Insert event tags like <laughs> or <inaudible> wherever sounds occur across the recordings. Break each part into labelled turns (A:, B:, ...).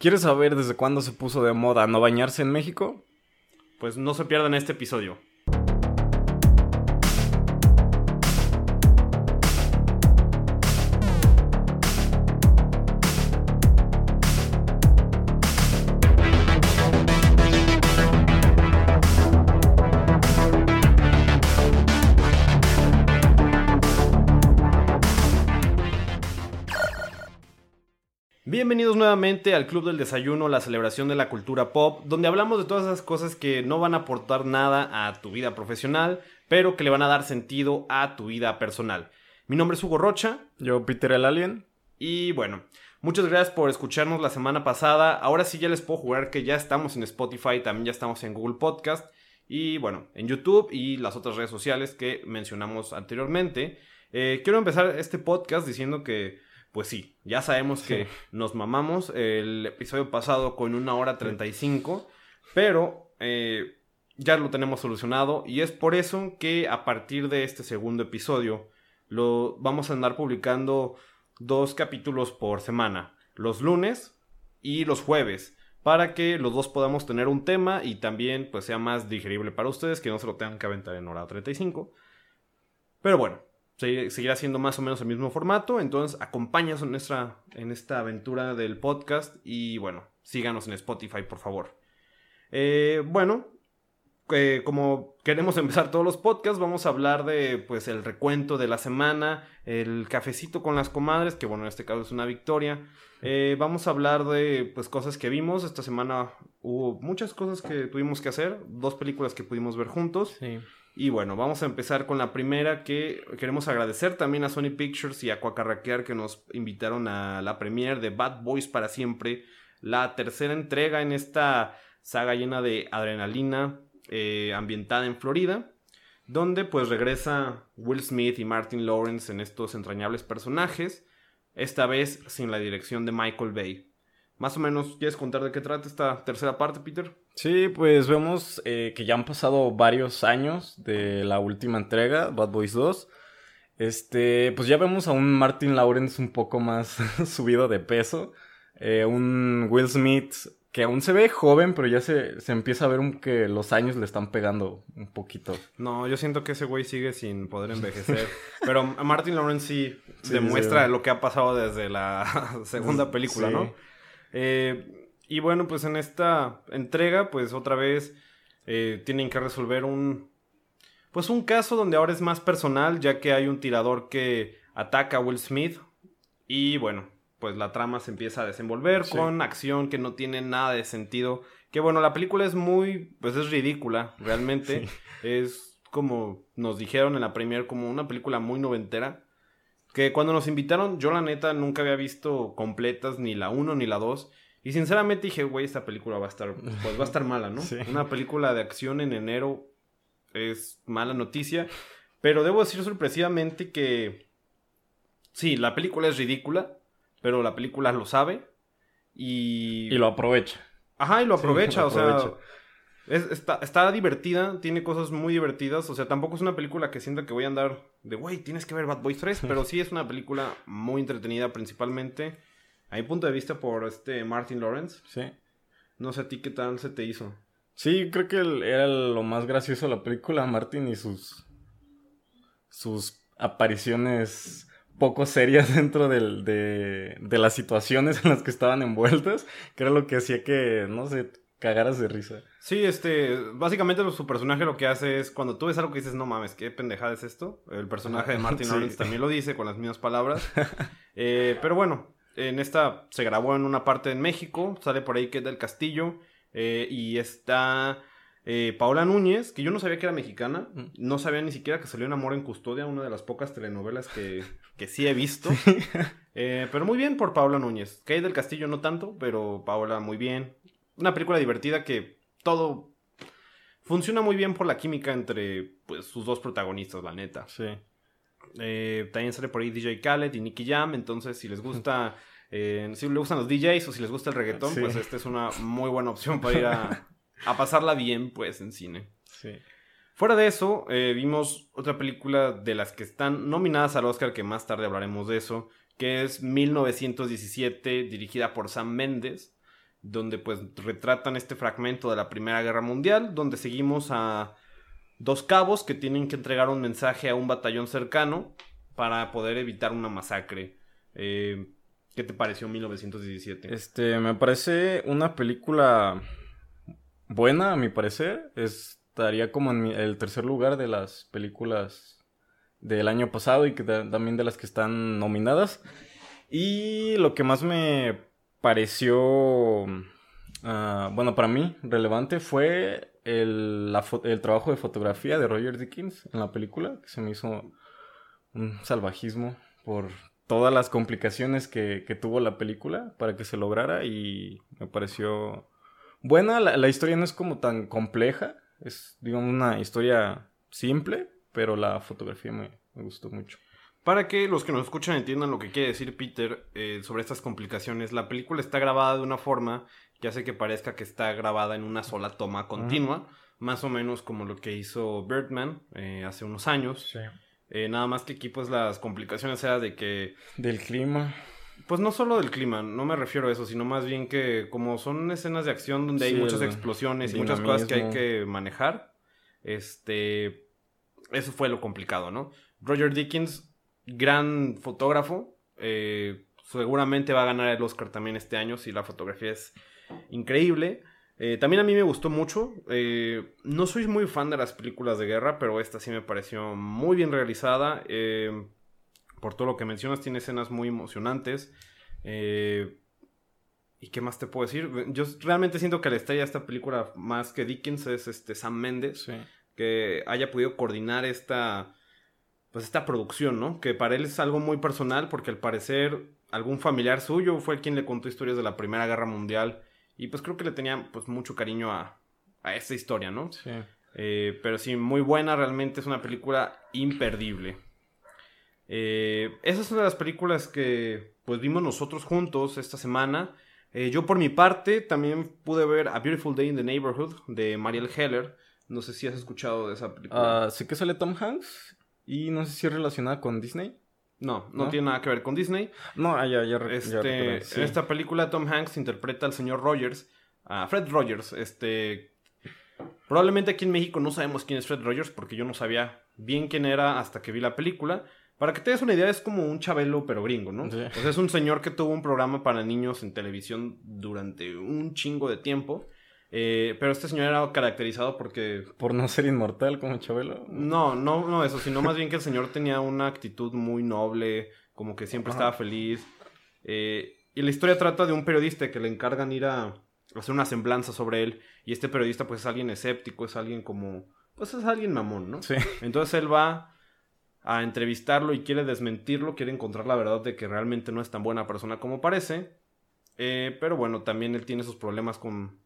A: ¿Quieres saber desde cuándo se puso de moda no bañarse en México?
B: Pues no se pierdan este episodio. Bienvenidos nuevamente al Club del Desayuno, la celebración de la cultura pop, donde hablamos de todas esas cosas que no van a aportar nada a tu vida profesional, pero que le van a dar sentido a tu vida personal. Mi nombre es Hugo Rocha.
A: Yo, Peter el Alien.
B: Y bueno, muchas gracias por escucharnos la semana pasada. Ahora sí ya les puedo jugar que ya estamos en Spotify, también ya estamos en Google Podcast y bueno, en YouTube y las otras redes sociales que mencionamos anteriormente. Eh, quiero empezar este podcast diciendo que pues sí, ya sabemos que nos mamamos el episodio pasado con una hora 35, pero eh, ya lo tenemos solucionado y es por eso que a partir de este segundo episodio lo vamos a andar publicando dos capítulos por semana, los lunes y los jueves, para que los dos podamos tener un tema y también pues sea más digerible para ustedes, que no se lo tengan que aventar en hora 35. Pero bueno, seguirá siendo más o menos el mismo formato. Entonces, acompáñanos en, en esta aventura del podcast y bueno, síganos en Spotify, por favor. Eh, bueno, eh, como queremos empezar todos los podcasts, vamos a hablar de pues el recuento de la semana, el cafecito con las comadres, que bueno, en este caso es una victoria. Eh, vamos a hablar de pues cosas que vimos. Esta semana hubo muchas cosas que tuvimos que hacer, dos películas que pudimos ver juntos.
A: Sí.
B: Y bueno, vamos a empezar con la primera que queremos agradecer también a Sony Pictures y a Cuacarraquear que nos invitaron a la premiere de Bad Boys para siempre, la tercera entrega en esta saga llena de adrenalina eh, ambientada en Florida, donde pues regresa Will Smith y Martin Lawrence en estos entrañables personajes, esta vez sin la dirección de Michael Bay. Más o menos, ¿quieres contar de qué trata esta tercera parte, Peter?
A: Sí, pues vemos eh, que ya han pasado varios años de la última entrega, Bad Boys 2. Este, pues ya vemos a un Martin Lawrence un poco más <laughs> subido de peso. Eh, un Will Smith que aún se ve joven, pero ya se, se empieza a ver que los años le están pegando un poquito.
B: No, yo siento que ese güey sigue sin poder envejecer. <laughs> pero Martin Lawrence sí, demuestra lo que ha pasado desde la <laughs> segunda película, ¿no? Eh, y bueno, pues en esta entrega, pues otra vez eh, tienen que resolver un... Pues un caso donde ahora es más personal, ya que hay un tirador que ataca a Will Smith. Y bueno, pues la trama se empieza a desenvolver con acción que no tiene nada de sentido. Que bueno, la película es muy, pues es ridícula, realmente. Es como nos dijeron en la premier, como una película muy noventera. Que cuando nos invitaron, yo la neta nunca había visto completas ni la 1 ni la 2. Y sinceramente dije, güey, esta película va a estar, pues va a estar mala, ¿no? <laughs> Una película de acción en enero es mala noticia. Pero debo decir sorpresivamente que sí, la película es ridícula, pero la película lo sabe y...
A: Y lo aprovecha.
B: Ajá, y lo aprovecha, o sea... está, está, divertida, tiene cosas muy divertidas, o sea, tampoco es una película que sienta que voy a andar de, güey, tienes que ver Bad Boys 3, pero sí es una película muy entretenida principalmente, a mi punto de vista, por este Martin Lawrence.
A: Sí.
B: No sé a ti qué tal se te hizo.
A: Sí, creo que era lo más gracioso de la película, Martin y sus, sus apariciones poco serias <laughs> dentro del, de, de las situaciones en las que estaban envueltas, que era lo que hacía que, no sé, cagaras de risa.
B: Sí, este, básicamente su personaje lo que hace es cuando tú ves algo que dices, no mames, qué pendejada es esto. El personaje de Martin Lawrence también lo dice con las mismas palabras. <laughs> Eh, pero bueno, en esta se grabó en una parte en México, sale por ahí que es del Castillo, eh, y está eh, Paola Núñez, que yo no sabía que era mexicana, mm. no sabía ni siquiera que salió en Amor en Custodia, una de las pocas telenovelas que, que sí he visto. <laughs> Eh, pero muy bien por Paola Núñez. Que del Castillo no tanto, pero Paola muy bien. Una película divertida que todo funciona muy bien por la química entre pues, sus dos protagonistas, la neta.
A: Sí.
B: Eh, también sale por ahí DJ Khaled y Nicky Jam, entonces si les gusta, <laughs> eh, si les gustan los DJs o si les gusta el reggaetón, pues esta es una muy buena opción para ir a, a pasarla bien, pues, en cine.
A: Sí.
B: Fuera de eso, eh, vimos otra película de las que están nominadas al Oscar, que más tarde hablaremos de eso, que es 1917, dirigida por Sam Mendes. Donde pues retratan este fragmento de la Primera Guerra Mundial, donde seguimos a dos cabos que tienen que entregar un mensaje a un batallón cercano para poder evitar una masacre. Eh, ¿Qué te pareció 1917?
A: Este, me parece una película buena, a mi parecer. Estaría como en el tercer lugar de las películas del año pasado y también de las que están nominadas. Y lo que más me pareció, ah, bueno, para mí relevante fue el, el, trabajo de fotografía de Roger Dickens en la película, que se me hizo un salvajismo por todas las complicaciones que, que tuvo la película para que se lograra y me pareció buena. La, la, historia no es como tan compleja, es, digamos, una historia simple, pero la fotografía me, me gustó mucho.
B: Para que los que nos escuchan entiendan lo que quiere decir Peter eh, sobre estas complicaciones, la película está grabada de una forma que hace que parezca que está grabada en una sola toma continua, más o menos como lo que hizo Birdman eh, hace unos años. Eh, nada más que aquí pues las complicaciones eran de que...
A: Del clima.
B: Pues no solo del clima, no me refiero a eso, sino más bien que como son escenas de acción donde hay muchas explosiones y muchas cosas que hay que manejar, este... Eso fue lo complicado, ¿no? Roger Dickens gran fotógrafo. Eh, seguramente va a ganar el Oscar también este año si la fotografía es increíble. Eh, también a mí me gustó mucho. Eh, no soy muy fan de las películas de guerra, pero esta sí me pareció muy bien realizada. por todo lo que mencionas, tiene escenas muy emocionantes. ¿Y qué más te puedo decir? Yo realmente siento que la estrella de esta película, más que Dickens, es este Sam Mendes. Que haya podido coordinar esta pues esta producción, ¿no? Que para él es algo muy personal porque al parecer algún familiar suyo fue quien le contó historias de la Primera Guerra Mundial y pues creo que le tenía pues mucho cariño a, a esta historia, ¿no? Sí. Eh, pero sí, muy buena, realmente es una película imperdible. Eh, esa es una de las películas que pues vimos nosotros juntos esta semana. Eh, yo por mi parte también pude ver A Beautiful Day in the Neighborhood de Mariel Heller. No sé si has escuchado de esa película.
A: Uh, sí que sale Tom Hanks y no sé si es relacionada con Disney.
B: No, no, tiene nada que ver con Disney.
A: No, ah, ya, ya,
B: este, En esta película Tom Hanks interpreta al señor Rogers, a Fred Rogers. Este, probablemente aquí en México no sabemos quién es Fred Rogers porque yo no sabía bien quién era hasta que vi la película. Para que te des una idea, es como un chabelo pero gringo, ¿no? Sea, es un señor que tuvo un programa para niños en televisión durante un chingo de tiempo. Eh, pero este señor era caracterizado porque...
A: ¿Por no ser inmortal como Chabelo?
B: No, no, no eso, sino más bien que el señor tenía una actitud muy noble, como que siempre estaba feliz. Eh, y la historia trata de un periodista que le encargan ir a hacer una semblanza sobre él. Y este periodista pues es alguien escéptico, es alguien como... Pues es alguien mamón, ¿no? Sí. Entonces él va a entrevistarlo y quiere desmentirlo, quiere encontrar la verdad de que realmente no es tan buena persona como parece. Eh, pero bueno, también él tiene sus problemas con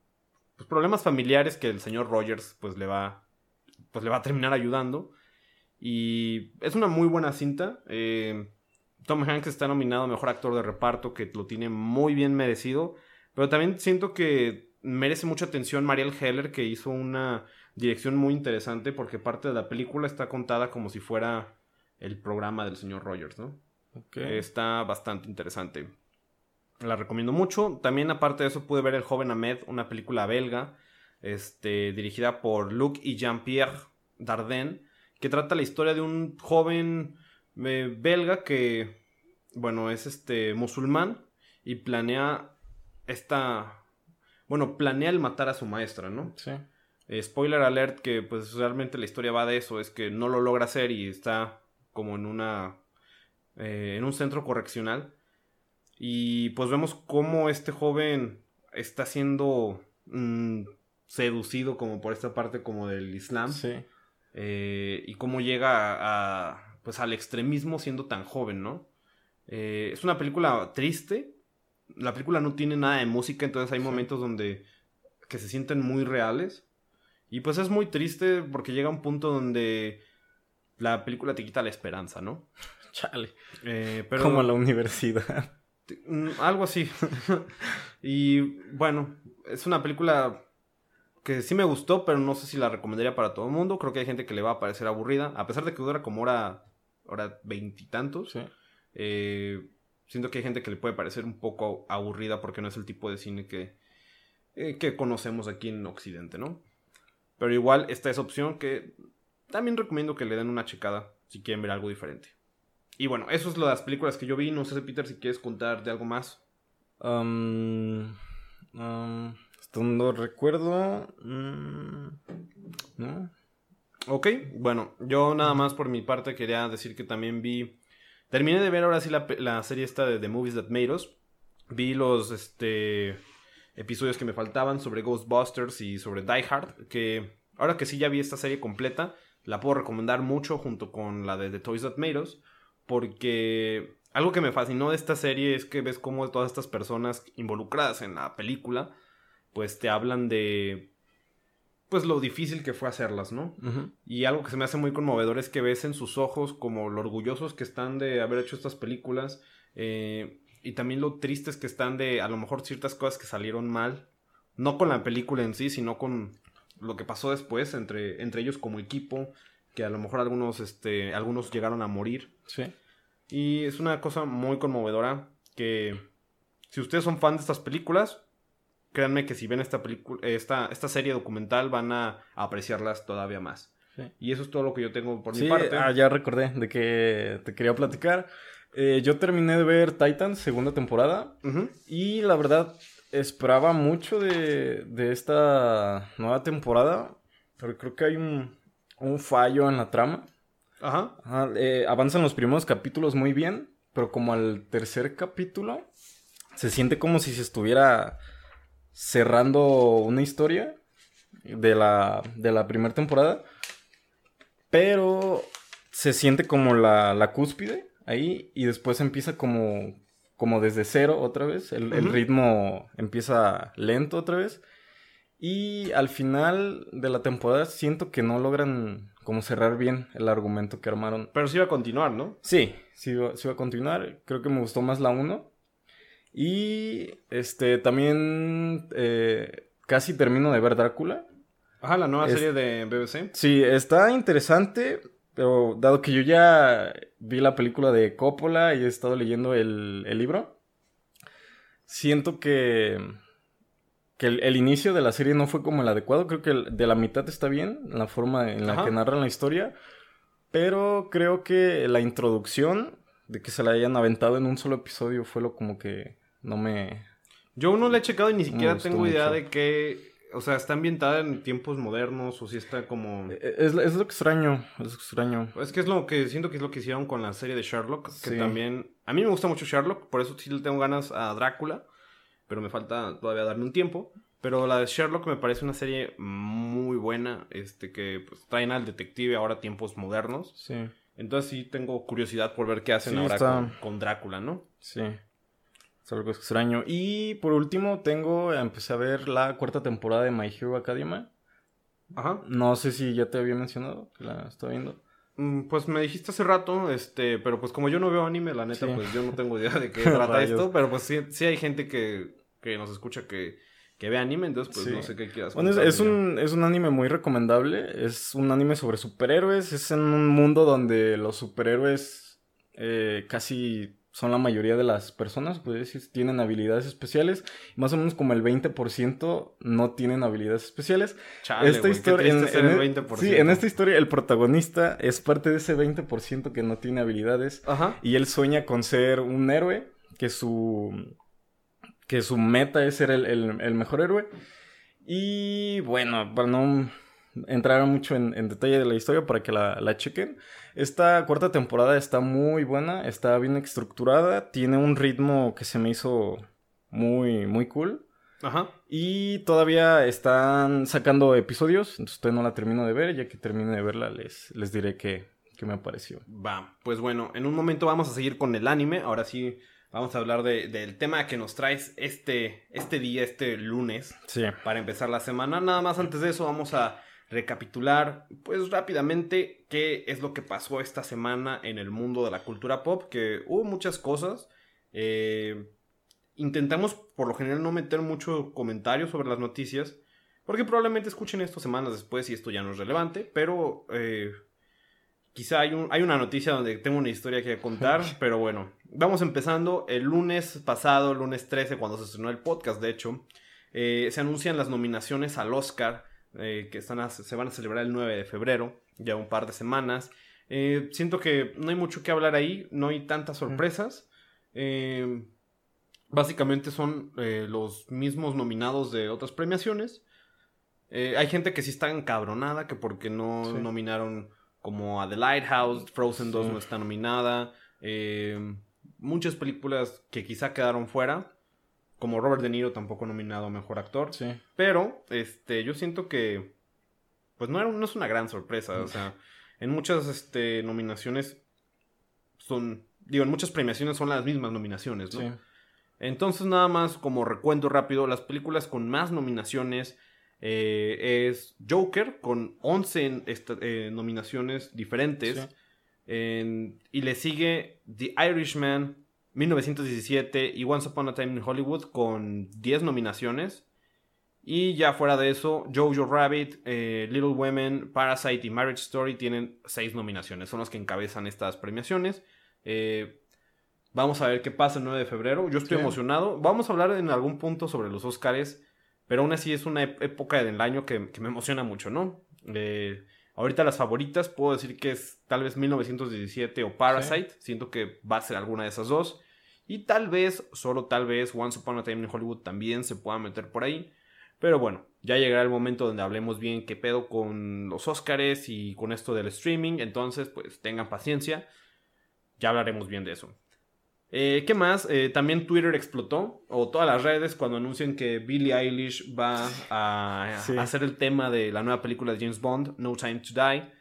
B: pues, problemas familiares que el señor Rogers pues le va, pues, le va a terminar ayudando. Y es una muy buena cinta. Eh, Tom Hanks está nominado a Mejor Actor de Reparto, que lo tiene muy bien merecido. Pero también siento que merece mucha atención Mariel Heller, que hizo una dirección muy interesante, porque parte de la película está contada como si fuera el programa del señor Rogers, ¿no? Está bastante interesante. La recomiendo mucho. También, aparte de eso, pude ver El joven Ahmed, una película belga, este, dirigida por Luc y Jean-Pierre Dardenne, que trata la historia de un joven eh, belga que, bueno, es este musulmán y planea esta, bueno, planea el matar a su maestra, ¿no? Sí. Eh, spoiler alert que pues realmente la historia va de eso, es que no lo logra hacer y está como en una, eh, en un centro correccional y pues vemos cómo este joven está siendo mm, seducido como por esta parte como del Islam. Sí. Eh, y cómo llega a, pues al extremismo siendo tan joven, ¿no? Eh, es una película triste. La película no tiene nada de música, entonces hay momentos donde que se sienten muy reales. Y pues es muy triste porque llega un punto donde la película te quita la esperanza, ¿no? <laughs>
A: Chale. Eh, pero... Como la universidad.
B: Mm, algo así. <laughs> y bueno, es una película que sí me gustó, pero no sé si la recomendaría para todo el mundo. Creo que hay gente que le va a parecer aburrida, a pesar de que dura como hora, hora veintitantos. Eh, siento que hay gente que le puede parecer un poco aburrida porque no es el tipo de cine que, eh, que conocemos aquí en Occidente, ¿no? Pero igual esta es opción que también recomiendo que le den una checada si quieren ver algo diferente. Y bueno, eso es lo de las películas que yo vi. No sé, Peter, si quieres contar de algo más.
A: Um, um, no recuerdo. Mm, ¿No?
B: Ok, bueno, yo nada más por mi parte quería decir que también vi. Terminé de ver ahora sí la, la serie esta de The Movies That Made Us. Vi los este, episodios que me faltaban sobre Ghostbusters y sobre Die Hard. Que ahora que sí ya vi esta serie completa, la puedo recomendar mucho junto con la de The Toys That Made Us. Porque algo que me fascinó de esta serie es que ves cómo todas estas personas involucradas en la película, pues te hablan de pues lo difícil que fue hacerlas, ¿no? Y algo que se me hace muy conmovedor es que ves en sus ojos como lo orgullosos que están de haber hecho estas películas eh, y también lo tristes que están de a lo mejor ciertas cosas que salieron mal, no con la película en sí, sino con lo que pasó después entre, entre ellos como equipo, que a lo mejor algunos, este, algunos llegaron a morir.
A: Sí.
B: Y es una cosa muy conmovedora que si ustedes son fan de estas películas, créanme que si ven esta película, esta, esta serie documental van a, apreciarlas todavía más. Y eso es todo lo que yo tengo por mi parte.
A: Ah, ya recordé de que te quería platicar. Eh, yo terminé de ver Titans, segunda temporada. Y la verdad, esperaba mucho de, de, esta nueva temporada. Pero creo que hay un, un fallo en la trama.
B: Ajá.
A: Eh, avanzan los primeros capítulos muy bien. Pero como al tercer capítulo, se siente como si se estuviera cerrando una historia de la, de la primera temporada, pero se siente como la, la, cúspide ahí y después empieza como, como desde cero otra vez, el, el ritmo empieza lento otra vez y al final de la temporada siento que no logran como cerrar bien el argumento que armaron.
B: Pero sí va a continuar, ¿no?
A: Sí, sí va a continuar. Creo que me gustó más la 1. Y este también eh, casi termino de ver Drácula.
B: Ajá, la nueva serie de BBC.
A: Sí, está interesante, pero dado que yo ya vi la película de Coppola y he estado leyendo el, el libro, siento que, que el, inicio de la serie no fue como el adecuado. Creo que de la mitad está bien, la forma en la que narran la historia, pero creo que la introducción de que se la hayan aventado en un solo episodio fue lo como que no me...
B: Yo uno le he checado y ni siquiera tengo idea de que... O sea, está ambientada en tiempos modernos o si está como...
A: E, es, es, lo extraño, es extraño.
B: Es que es lo que siento que es lo que hicieron con la serie de Sherlock, que también... A mí me gusta mucho Sherlock, por eso sí le tengo ganas a Drácula, pero me falta todavía darme un tiempo. Pero la de Sherlock me parece una serie muy buena, este que pues, traen al detective ahora a tiempos modernos.
A: Sí.
B: Entonces sí tengo curiosidad por ver qué hacen ahora con, con Drácula, ¿no?
A: Sí. Es algo extraño. Y por último, tengo. Empecé a ver la cuarta temporada de My Hero Academia.
B: Ajá.
A: No sé si ya te había mencionado que la estoy viendo.
B: Mm, pues me dijiste hace rato, este, pero pues como yo no veo anime, la neta, pues yo no tengo idea de qué <laughs> trata esto, pero pues sí, sí hay gente que, que nos escucha que, que ve anime, entonces pues no sé qué quieras.
A: Bueno, es, un, es un anime muy recomendable, es un anime sobre superhéroes, es en un mundo donde los superhéroes eh, casi son la mayoría de las personas, pues decir, tienen habilidades especiales. Más o menos como el 20% no tienen habilidades especiales.
B: Chale, esta historia, en, el
A: 20%. Sí, en esta historia el protagonista es parte de ese 20% que no tiene habilidades.
B: Ajá.
A: Y él sueña con ser un héroe, que su, que su meta es ser el, el, mejor héroe. Y bueno, para no entrar mucho en, en, detalle de la historia, para que la, la chequen. Esta cuarta temporada está muy buena, está bien estructurada, tiene un ritmo que se me hizo muy, muy cool.
B: Ajá.
A: Y todavía están sacando episodios, entonces todavía no la termino de ver, ya que termine de verla les, les diré qué, qué me pareció.
B: Va, pues bueno, en un momento vamos a seguir con el anime, ahora sí vamos a hablar de, del tema que nos traes este, este día, este lunes,
A: sí.
B: para empezar la semana. Nada más antes de eso vamos a recapitular pues rápidamente qué es lo que pasó esta semana en el mundo de la cultura pop, que hubo muchas cosas. Eh, intentamos por lo general no meter mucho comentario sobre las noticias, porque probablemente escuchen esto semanas después y esto ya no es relevante, pero eh, quizá hay, un, hay una noticia donde tengo una historia que contar, <laughs> pero bueno, vamos empezando el lunes pasado, lunes 13, cuando se estrenó el podcast, de hecho. Eh, se anuncian las nominaciones al Oscar, eh, que están se van a celebrar el 9 de febrero, ya un par de semanas. Eh, siento que no hay mucho que hablar ahí, no hay tantas sorpresas. básicamente son los mismos nominados de otras premiaciones. hay gente que sí está encabronada, que porque no nominaron como a The Lighthouse, Frozen 2 no está nominada. muchas películas que quizá quedaron fuera como Robert De Niro tampoco nominado a mejor actor. Sí. Pero, este, yo siento que. Pues no, no es una gran sorpresa. O sea, en muchas este, nominaciones son. Digo, en muchas premiaciones son las mismas nominaciones, ¿no? Sí. Entonces, nada más como recuento rápido, las películas con más nominaciones eh, es Joker, con 11 eh, nominaciones diferentes. y le sigue The Irishman, 1917 y Once Upon a Time in Hollywood con 10 nominaciones. Y ya fuera de eso, Jojo Rabbit, eh, Little Women, Parasite y Marriage Story tienen 6 nominaciones. Son los que encabezan estas premiaciones. Eh, vamos a ver qué pasa el 9 de febrero. Yo estoy emocionado. Vamos a hablar en algún punto sobre los Oscars. Pero aún así es una época del año que, me emociona mucho, ¿no? Eh, ahorita las favoritas puedo decir que es tal vez 1917 o Parasite. Siento que va a ser alguna de esas dos. Y tal vez, solo tal vez, Once Upon a Time in Hollywood también se pueda meter por ahí. Pero bueno, ya llegará el momento donde hablemos bien qué pedo con los Oscars y con esto del streaming. Entonces, pues tengan paciencia. Ya hablaremos bien de eso. Eh, ¿Qué más? Eh, también Twitter explotó, o todas las redes, cuando anuncian que Billie Eilish va a, hacer el tema de la nueva película de James Bond, No Time to Die.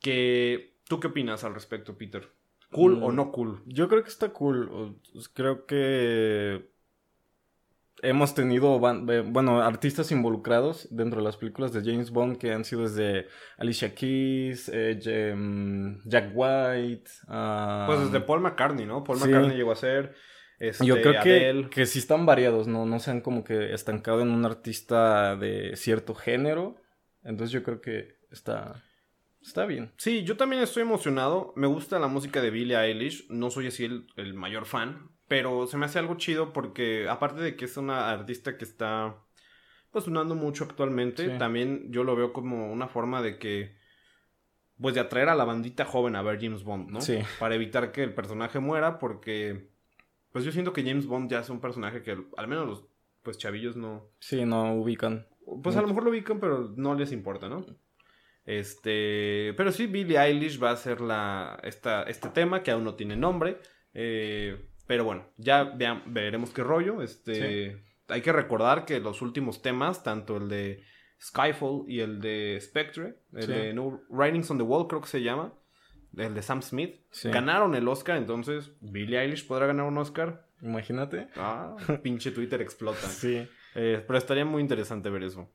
B: Que, ¿Tú qué opinas al respecto, Peter? ¿Cool o mm, no cool?
A: Yo creo que está cool. Creo que hemos tenido, bueno, artistas involucrados dentro de las películas de James Bond que han sido desde Alicia Keys, eh, mm, Jack White.
B: pues desde Paul McCartney, ¿no? Paul McCartney llegó a ser...
A: Este, Yo creo que, que sí están variados, ¿no? No se han como que estancado en un artista de cierto género. Entonces yo creo que está... Está bien.
B: Sí, yo también estoy emocionado. Me gusta la música de Billie Eilish. No soy así el, mayor fan. Pero se me hace algo chido porque, aparte de que es una artista que está pues sonando mucho actualmente, también yo lo veo como una forma de que. Pues de atraer a la bandita joven a ver James Bond, ¿no? Sí. Para evitar que el personaje muera, porque. Pues yo siento que James Bond ya es un personaje que al menos los pues chavillos no.
A: Sí, no ubican.
B: Pues a lo mejor lo ubican, pero no les importa, ¿no? Este, pero sí, Billie Eilish va a ser la, esta, este tema que aún no tiene nombre. Eh, pero bueno, ya veremos qué rollo. Este, Hay que recordar que los últimos temas, tanto el de Skyfall y el de Spectre, el de no, Writings on the Wall creo que se llama, el de Sam Smith, ganaron el Oscar. Entonces, Billie Eilish podrá ganar un Oscar.
A: Imagínate.
B: Ah, <laughs> pinche Twitter explota. sí. Eh, pero estaría muy interesante ver eso.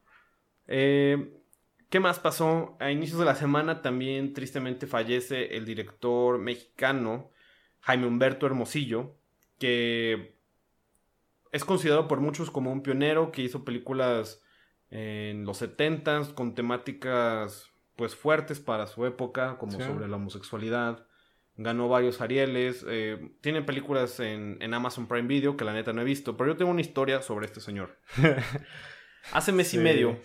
B: Eh, ¿Qué más pasó? A inicios de la semana también tristemente fallece el director mexicano Jaime Humberto Hermosillo, que es considerado por muchos como un pionero que hizo películas en los 70 con temáticas pues fuertes para su época, como sobre la homosexualidad. Ganó varios Arieles. Eh, tiene películas en, en Amazon Prime Video que la neta no he visto, pero yo tengo una historia sobre este señor. <laughs> Hace mes y medio.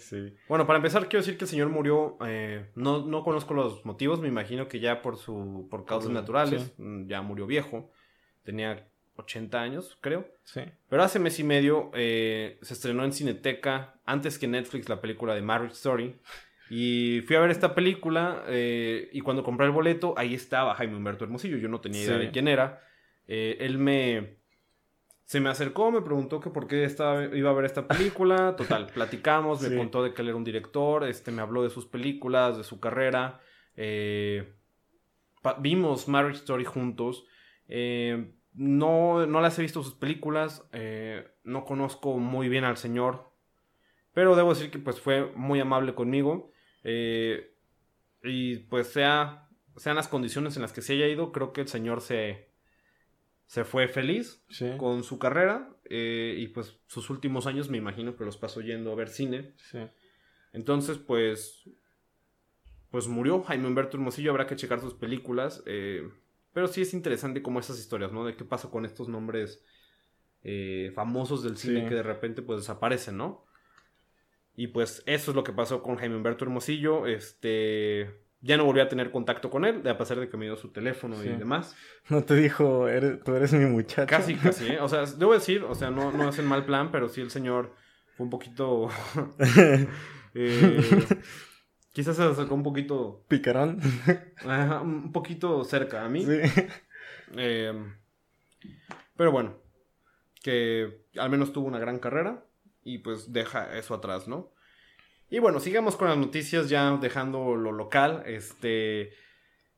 B: Bueno, para empezar, quiero decir que el señor murió. Eh, no, no conozco los motivos, me imagino que ya por su por causas naturales. Ya murió viejo. Tenía 80 años, creo. Sí. Pero hace mes y medio eh, se estrenó en Cineteca, antes que Netflix, la película de Marriage Story. Y fui a ver esta película eh, y cuando compré el boleto, ahí estaba Jaime Humberto Hermosillo. Yo no tenía idea de quién era. él me, se me acercó, me preguntó que por qué estaba, iba a ver esta película. <laughs> Total, platicamos, me contó de que él era un director, este, me habló de sus películas, de su carrera. Eh, vimos Marriage Story juntos. Eh, no, no las he visto sus películas, eh, no conozco muy bien al señor, pero debo decir que pues fue muy amable conmigo. y pues sea, sean las condiciones en las que se haya ido, creo que el señor se, se fue feliz con su carrera eh, y pues sus últimos años me imagino que los pasó yendo a ver cine. Entonces pues pues murió Jaime Humberto Hermosillo, habrá que checar sus películas, eh, pero sí es interesante como esas historias, ¿no? De qué pasa con estos nombres eh, famosos del cine que de repente pues desaparecen, ¿no? Y pues eso es lo que pasó con Jaime Humberto Hermosillo. Este. Ya no volví a tener contacto con él, a pesar de que me dio su teléfono y demás.
A: No te dijo, "Eres- tú eres mi muchacho.
B: Casi, <laughs> casi, ¿eh? O sea, debo decir, o sea, no, no es en mal plan, pero sí el señor fue un poquito. <laughs> <laughs> eh, quizás se acercó un poquito.
A: Picarón.
B: ajá, un poquito cerca a mí.
A: Sí.
B: Eh, pero bueno, que al menos tuvo una gran carrera y pues deja eso atrás, ¿no? Y bueno, sigamos con las noticias ya dejando lo local. Este,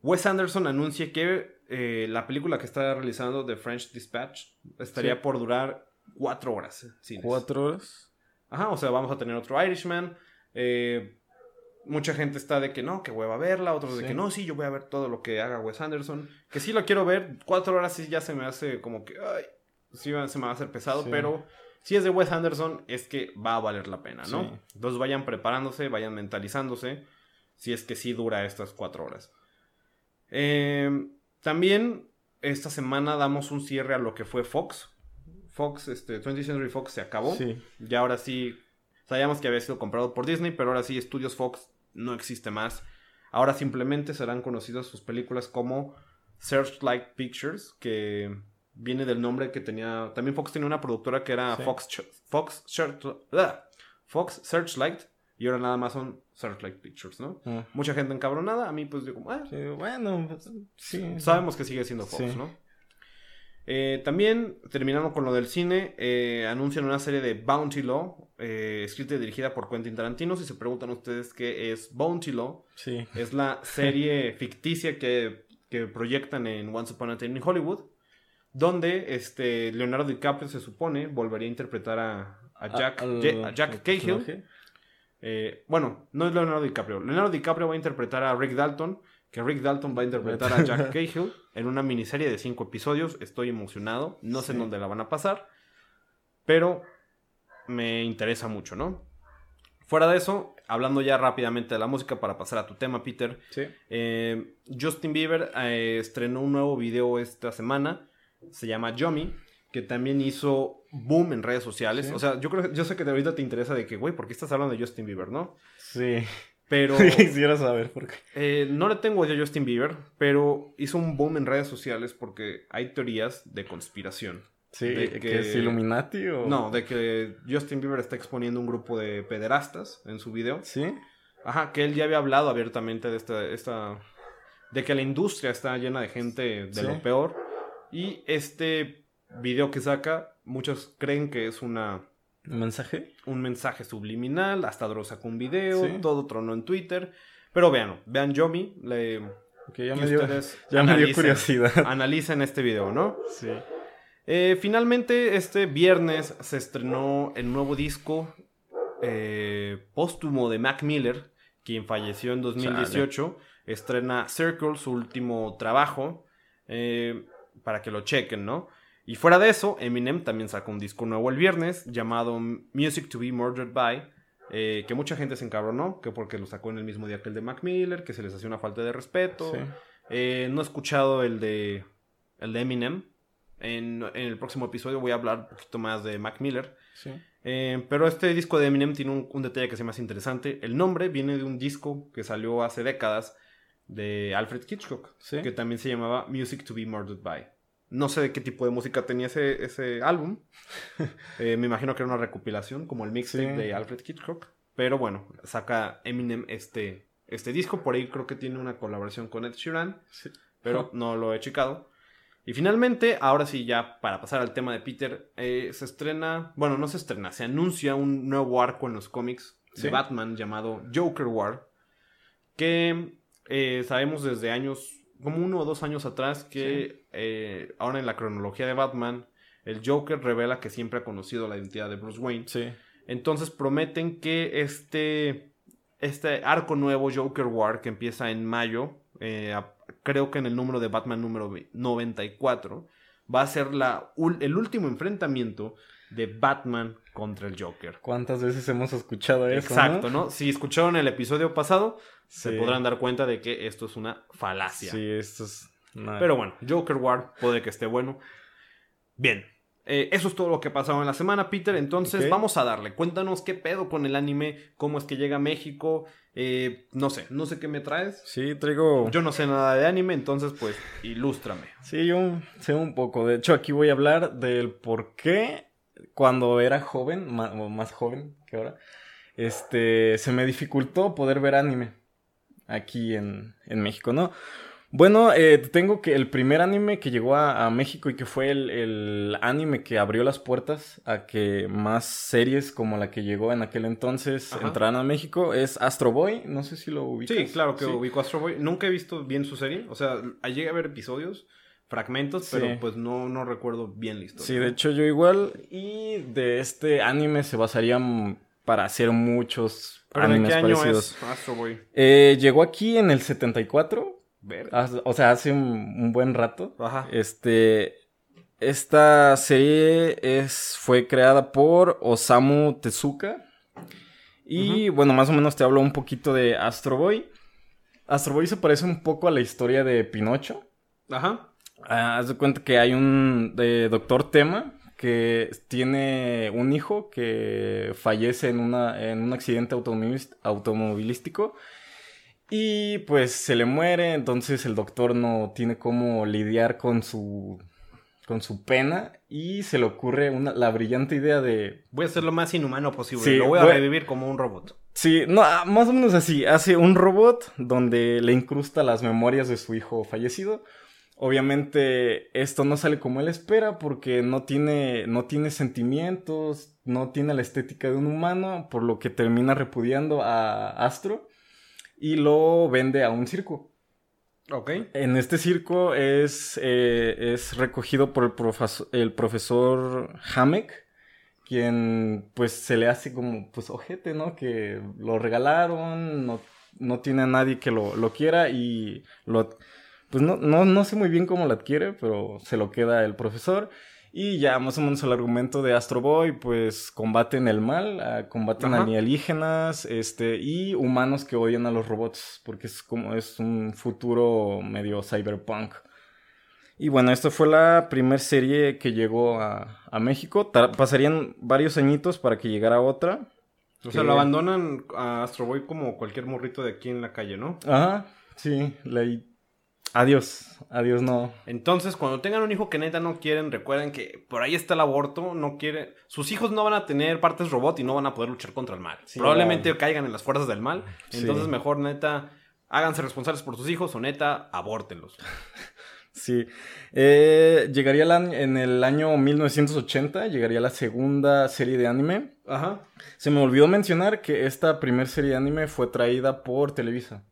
B: Wes Anderson anuncia que eh, la película que está realizando The French Dispatch estaría
A: Sí.
B: por durar cuatro horas. cines.
A: Cuatro horas.
B: Ajá, o sea, vamos a tener otro Irishman. Eh, mucha gente está de que no, que hueva verla. Otros de que no, sí, yo voy a ver todo lo que haga Wes Anderson. Que sí lo quiero ver. Cuatro horas sí ya se me hace como que, ay, sí se me va a hacer pesado.
A: Sí.
B: Pero si es de Wes Anderson, es que va a valer la pena, ¿no?
A: Sí.
B: Entonces vayan preparándose, vayan mentalizándose. Si es que sí dura estas cuatro horas. Eh, también esta semana damos un cierre a lo que fue Fox. Fox, este, 20th Century Fox se acabó.
A: Sí.
B: Ya ahora sí, sabíamos que había sido comprado por Disney, pero ahora sí Studios Fox no existe más. Ahora simplemente serán conocidas sus películas como Searchlight Pictures, que viene del nombre que tenía... También Fox tenía una productora que era
A: Sí.
B: Fox, Ch- Fox, Search- ¡ah! Fox Searchlight, y ahora nada más son Searchlight Pictures, ¿no?
A: Ah,
B: Mucha gente encabronada, a mí pues digo, ah,
A: sí, bueno, pues, sí.
B: Sabemos que sigue siendo Fox. ¿no? Eh, también, terminando con lo del cine, eh, anuncian una serie de Bounty Law, eh, escrita y dirigida por Quentin Tarantino. Si se preguntan ustedes qué es Bounty Law,
A: Sí.
B: es la serie <laughs> ficticia que, que proyectan en Once Upon a Time in Hollywood, donde este, Leonardo DiCaprio se supone volvería a interpretar a, a Jack,
A: Al-
B: a Jack Cahill. bueno, no es Leonardo DiCaprio. Leonardo DiCaprio va a interpretar a Rick Dalton, que Rick Dalton va a interpretar a Jack <laughs> Cahill en una miniserie de cinco episodios. Estoy emocionado. No sé en
A: Sí.
B: dónde la van a pasar, pero me interesa mucho, ¿no? Fuera de eso, hablando ya rápidamente de la música para pasar a tu tema, Peter.
A: Sí.
B: eh, Justin Bieber eh, estrenó un nuevo video esta semana. Se llama Yomi. Que también hizo boom en redes sociales.
A: Sí.
B: O sea, yo creo yo sé que de ahorita te interesa de que, güey, ¿por qué estás hablando de Justin Bieber, no?
A: Sí.
B: Pero <laughs>
A: Quisiera saber por qué.
B: eh, no le tengo odio a Justin Bieber, pero hizo un boom en redes sociales porque hay teorías de conspiración.
A: Sí,
B: De
A: que...
B: que-
A: es Illuminati o.
B: No, de que Justin Bieber está exponiendo un grupo de pederastas en su video.
A: Sí.
B: Ajá, que él ya había hablado abiertamente de esta, esta de que la industria está llena de gente de
A: Sí.
B: lo peor. Y este video que saca, muchos creen que es una
A: ¿Un mensaje?
B: un mensaje subliminal, hasta Dross sacó un video,
A: Sí.
B: todo tronó en Twitter. Pero vean, vean Yomi, le,
A: Que ya me dio, <laughs> ya me dio
B: analicen-
A: curiosidad.
B: Analicen este video, ¿no?
A: Sí.
B: Eh, finalmente, este viernes se estrenó el nuevo disco eh, póstumo de Mac Miller, quien falleció en 2018. Estrena Circle, su último trabajo, eh, para que lo chequen, ¿no? Y fuera de eso, Eminem también sacó un disco nuevo el viernes llamado Music to be Murdered by, eh, que mucha gente se encabronó, que porque lo sacó en el mismo día que el de Mac Miller, que se les hacía una falta de respeto.
A: Sí.
B: Eh, no he escuchado el de, el de Eminem. En, en el próximo episodio voy a hablar un poquito más de Mac Miller.
A: Sí.
B: Eh, pero este disco de Eminem tiene un, un detalle que se me hace interesante. El nombre viene de un disco que salió hace décadas de Alfred Hitchcock,
A: Sí.
B: que también se llamaba Music to be Murdered by. No sé de qué tipo de música tenía ese, ese álbum. <laughs> Eh, me imagino que era una recopilación, como el mixtape
A: Sí.
B: de Alfred Hitchcock. Pero bueno, saca Eminem este, este disco. Por ahí creo que tiene una colaboración con Ed Sheeran
A: Sí.
B: pero no lo he checado. Y finalmente, ahora sí, ya para pasar al tema de Peter, eh, se estrena, bueno, no se estrena, se anuncia un nuevo arco en los cómics de. Batman llamado Joker War, que eh, sabemos desde años, como uno o dos años atrás, que eh, ahora en la cronología de Batman, el Joker revela que siempre ha conocido la identidad de Bruce Wayne.
A: Sí.
B: Entonces prometen que este, este arco nuevo, Joker War, que empieza en mayo, eh, a- creo que en el número de Batman número 94, va a ser la, el último enfrentamiento de Batman contra el Joker.
A: ¿Cuántas veces hemos escuchado eso?
B: Exacto,
A: ¿no?
B: ¿no? Si escucharon el episodio pasado, se podrán dar cuenta de que esto es una falacia.
A: Sí, esto es.
B: Pero bueno, Joker War puede que esté bueno. Bien. Eh, eso es todo lo que ha pasado en la semana, Peter. Entonces vamos a darle. Cuéntanos qué pedo con el anime, cómo es que llega a México. Eh, no sé, no sé qué me traes.
A: Sí, traigo...
B: Yo no sé nada de anime, entonces pues ilústrame.
A: Sí, yo sé un poco. De hecho, aquí voy a hablar del por qué cuando era joven, o más joven que ahora, este, se me dificultó poder ver anime aquí en, en México, ¿no? Bueno, eh, tengo que el primer anime que llegó a, a México y que fue el, el anime que abrió las puertas a que más series como la que llegó en aquel entonces
B: Ajá.
A: entraran a México es Astro Boy. No sé si lo ubicas.
B: Sí, claro que
A: Sí.
B: ubico Astro Boy. Nunca he visto bien su serie. O sea, llegué a ver episodios, fragmentos,
A: Sí.
B: pero pues no, no recuerdo bien la historia.
A: Sí, de hecho yo igual. Y de este anime se basarían para hacer muchos
B: ¿Pero de
A: animes
B: qué año
A: parecidos.
B: es Astro Boy?
A: Eh, llegó aquí en el 74.
B: Ver.
A: haz- O sea, hace un, un buen rato.
B: Ajá.
A: Este. Esta serie es, fue creada por Osamu Tezuka. Y bueno, más o menos te hablo un poquito de Astro Boy. Astro Boy se parece un poco a la historia de Pinocho.
B: Ajá.
A: Ah, haz de cuenta que hay un eh, doctor Tema que tiene un hijo que fallece en, una, en un accidente automovilístico y pues se le muere, entonces el doctor no tiene cómo lidiar con su, con su pena y se le ocurre una, la brillante idea de
B: Voy a ser lo más inhumano posible.
A: Sí,
B: lo voy a
A: voy-
B: revivir como un robot.
A: Sí, no, ah, más o menos así. Hace un robot donde le incrusta las memorias de su hijo fallecido. Obviamente esto no sale como él espera porque no tiene, no tiene sentimientos, no tiene la estética de un humano, por lo que termina repudiando a Astro y lo vende a un circo.
B: Ok.
A: En este circo es, eh, es recogido por el, profes- el profesor Hamek, quien pues se le hace como pues ojete, ¿no? Que lo regalaron, no, no tiene a nadie que lo, lo quiera y lo... Pues no, no, no sé muy bien cómo lo adquiere, pero se lo queda el profesor. Y ya más o menos el argumento de Astro Boy, pues combaten el mal, ah, combaten
B: Ajá.
A: alienígenas, este, y humanos que odian a los robots, porque es como es un futuro medio cyberpunk. Y bueno, esta fue la primera serie que llegó a, a México. Pasarían varios añitos para que llegara otra.
B: O sea, lo abandonan a Astro Boy como cualquier morrito de aquí en la calle, ¿no?
A: Ajá, sí, leí. Adiós, adiós, no.
B: Entonces, cuando tengan un hijo que neta no quieren, recuerden que por ahí está el aborto, no quiere... Sus hijos no van a tener partes robot y no van a poder luchar contra el mal.
A: Sí,
B: Probablemente
A: no.
B: caigan en las fuerzas del mal.
A: Sí.
B: Entonces, mejor neta, háganse responsables por sus hijos o neta, abórtenlos. <laughs>
A: Sí. Eh, llegaría en el año 1980, llegaría la segunda serie de anime.
B: Ajá.
A: Se me olvidó mencionar que esta primera serie de anime fue traída por Televisa.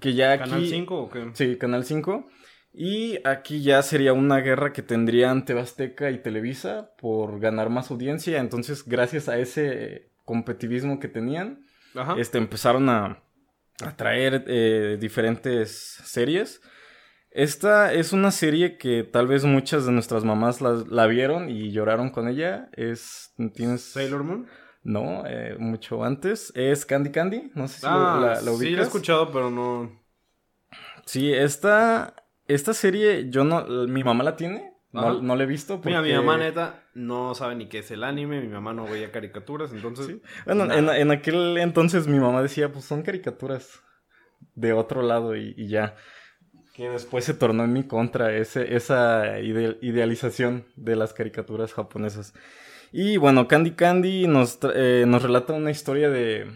A: Que ya aquí...
B: ¿Canal 5 o qué?
A: Sí, Canal 5. Y aquí ya sería una guerra que tendrían Tebasteca y Televisa por ganar más audiencia. Entonces, gracias a ese competitivismo que tenían,
B: Ajá.
A: este, empezaron a, a traer eh, diferentes series. Esta es una serie que tal vez muchas de nuestras mamás la, la vieron y lloraron con ella. Es. ¿Tienes.?
B: Sailor Moon.
A: No, eh, mucho antes. Es Candy Candy. No sé si lo-
B: Ah,
A: la,
B: sí, la he escuchado, pero no...
A: Sí, esta, esta serie yo no, mi mamá la tiene, no, no la he visto.
B: Mira, mi mamá neta no sabe ni qué es el anime, mi mamá no veía caricaturas, entonces...
A: Sí. Bueno, en, en aquel entonces mi mamá decía, pues son caricaturas de otro lado y, y ya. Que después se tornó en mi contra ese, esa ide- idealización de las caricaturas japonesas. Y bueno, Candy Candy nos, eh, nos relata una historia de,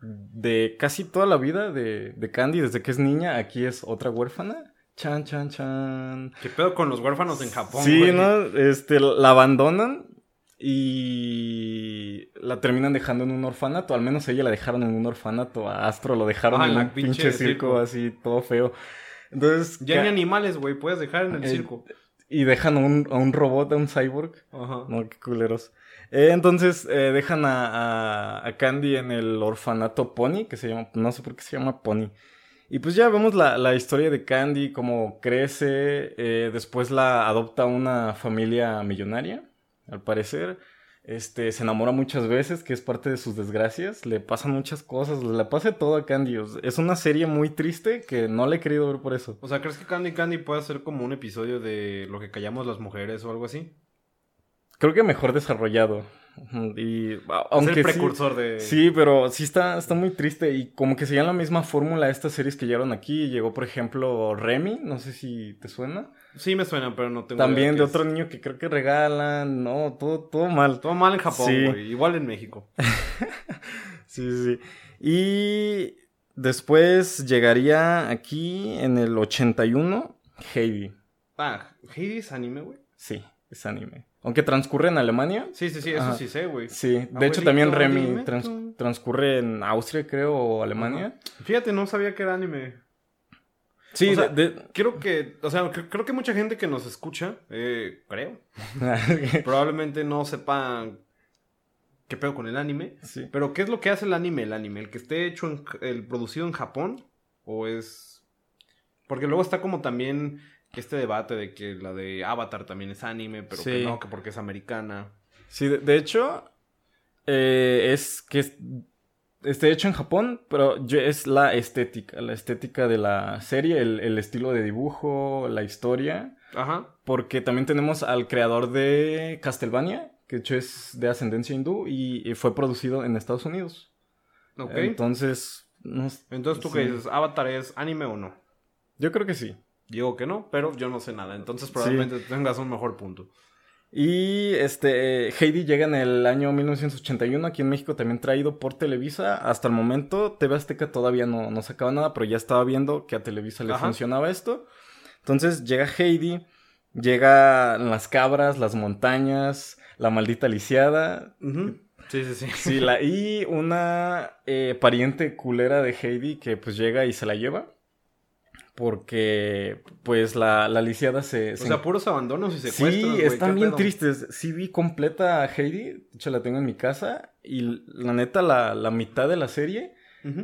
A: de casi toda la vida de, de Candy, desde que es niña, aquí es otra huérfana. Chan, chan, chan.
B: ¿Qué pedo con los huérfanos en Japón,
A: Sí,
B: güey?
A: ¿no? Este, la abandonan y la terminan dejando en un orfanato. Al menos ella la dejaron en un orfanato. A Astro lo dejaron
B: Ah,
A: en un pinche, circo,
B: circo.
A: así, todo feo. Entonces,
B: Ya ni animales, güey, puedes dejar en el
A: Eh,
B: circo.
A: Y dejan a un, a un robot, a un cyborg.
B: Ajá.
A: No, qué culeros. Eh, entonces eh, dejan a, a- a Candy en el orfanato Pony, que se llama, no sé por qué se llama Pony. Y pues ya vemos la, la historia de Candy, cómo crece, eh, después la adopta una familia millonaria, al parecer. Este, se enamora muchas veces, que es parte de sus desgracias. Le pasan muchas cosas, le pasa todo a Candy. O sea, Es una serie muy triste que no la he querido ver por eso.
B: O sea, ¿crees que Candy Candy puede ser como un episodio de lo que callamos las mujeres o algo así?
A: creo que mejor desarrollado. Y aunque
B: es el
A: sí-
B: precursor de...
A: Sí, pero sí está, está muy triste y como que seguían la misma fórmula de estas series que llegaron aquí. Llegó, por ejemplo, Remy, no sé si te suena.
B: Sí me suena, pero no tengo
A: También de
B: es.
A: otro niño que creo que regalan, no, todo, todo mal.
B: Todo mal en Japón,
A: Sí.
B: güey. Igual en México. <laughs>
A: Sí, sí. Y después llegaría aquí en el 81 Heidi.
B: Ah, Heidi es anime, güey.
A: Sí, es anime. Aunque transcurre en Alemania.
B: Sí, sí, sí, eso
A: Ajá.
B: sí sé, güey.
A: Sí, de
B: Abuelito,
A: hecho también Remy trans- transcurre en Austria, creo, o Alemania.
B: Fíjate, no sabía que era anime.
A: Sí,
B: O sea,
A: de- de-
B: Creo que, o sea, cre- creo que mucha gente que nos escucha, eh, creo, <laughs> probablemente no sepa qué pedo con el anime.
A: sí.
B: Pero, ¿qué es lo que hace el anime? El anime, el que esté hecho, en, el producido en Japón, o es... Porque luego está como también este debate de que la de Avatar también es anime, pero que no, que porque es americana.
A: Sí, de, de hecho, eh, es que es- esté hecho en Japón, pero es la estética, la estética de la serie, el, el estilo de dibujo, la historia,
B: Ajá.
A: porque también tenemos al creador de Castlevania, que de hecho es de ascendencia hindú y, y fue producido en Estados Unidos.
B: Ok.
A: Entonces, no
B: Entonces, ¿tú qué
A: sí.
B: dices? ¿Avatar es anime o no?
A: Yo creo que sí.
B: Digo que no, pero yo no sé nada. Entonces, probablemente tengas un mejor punto.
A: Y este Heidi llega en el año 1981 aquí en México también traído por Televisa. Hasta el momento TV Azteca todavía no, no sacaba nada, pero ya estaba viendo que a Televisa le
B: Ajá.
A: funcionaba esto. Entonces llega Heidi, llega las cabras, las montañas, la maldita lisiada.
B: Sí, sí, sí.
A: Sí, la, y una eh, pariente culera de Heidi que pues llega y se la lleva. Porque pues la, la lisiada se...
B: O
A: se
B: sea, puros abandonos y secuestros.
A: Sí, están
B: ¿qué
A: bien
B: pedo?
A: tristes. Sí vi completa a Heidi, de hecho la tengo en mi casa, y la neta, la, la mitad de la serie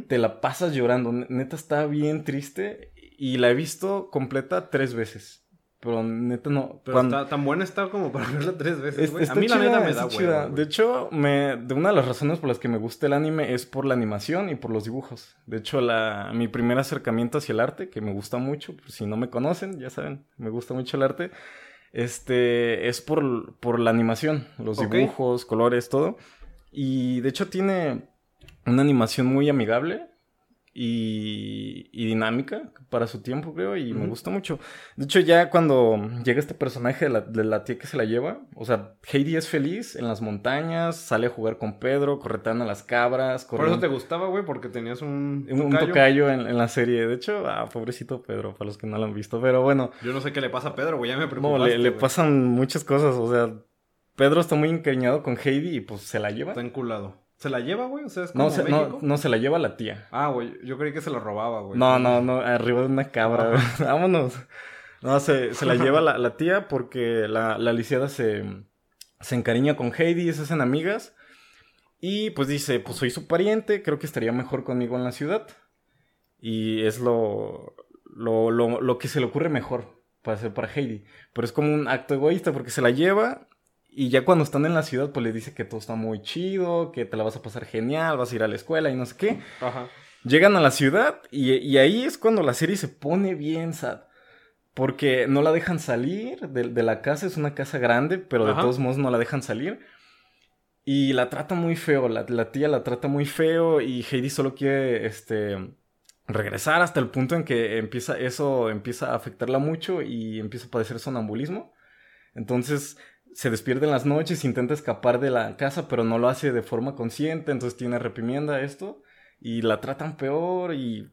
A: te la pasas llorando. Ne- Neta está bien triste, y la he visto completa tres veces. Pero neta no.
B: Pero
A: cuando-
B: está tan buena está como para verla tres veces, güey. A mí la
A: chida,
B: neta me da
A: chida. De hecho, me, de una de las razones por las que me gusta el anime es por la animación y por los dibujos. De hecho, la, mi primer acercamiento hacia el arte, que me gusta mucho, por si no me conocen, ya saben, me gusta mucho el arte, este, es por, por la animación, los dibujos, colores, todo. Y de hecho tiene una animación muy amigable y, y dinámica para su tiempo, creo, y me gusta mucho. De hecho, ya cuando llega este personaje de la, de la tía que se la lleva, o sea, Heidi es feliz en las montañas, sale a jugar con Pedro, correteando a las cabras,
B: Por eso te gustaba, güey, porque tenías un,
A: un, un
B: tocayo.
A: tocayo en, en la serie. De hecho, ah, pobrecito Pedro, para los que no lo han visto, pero bueno,
B: Yo no sé qué le pasa a Pedro, güey, ya me
A: no,
B: preocupaste,
A: le, le
B: güey.
A: pasan muchas cosas, o sea, Pedro está muy encariñado con Heidi y pues se la lleva.
B: Está enculado. ¿Se la lleva, güey? O sea, es como
A: No, se, no,
B: México.
A: no, se la lleva la tía.
B: Ah, güey, yo creí que se la robaba, güey.
A: No, no, no, arriba de una cabra. güey. <laughs> Vámonos. No, se, se la lleva la, la tía porque la, la lisiada se, se encariña con Heidi y se hacen amigas. Y pues dice, pues soy su pariente, creo que estaría mejor conmigo en la ciudad. Y es lo, lo, lo, lo que se le ocurre mejor para hacer para Heidi. Pero es como un acto egoísta porque se la lleva y ya cuando están en la ciudad pues le dice que todo está muy chido, que te la vas a pasar genial, vas a ir a la escuela y no sé qué.
B: Ajá.
A: Llegan a la ciudad y, y ahí es cuando la serie se pone bien sad. Porque no la dejan salir de, de la casa, es una casa grande, pero de
B: Ajá.
A: todos modos no la dejan salir. Y la trata muy feo, la, la tía la trata muy feo y Heidi solo quiere este, regresar hasta el punto en que empieza, eso empieza a afectarla mucho y empieza a padecer sonambulismo. Entonces se despierta en las noches, intenta escapar de la casa, pero no lo hace de forma consciente, entonces tiene reprimienda esto y la tratan peor y...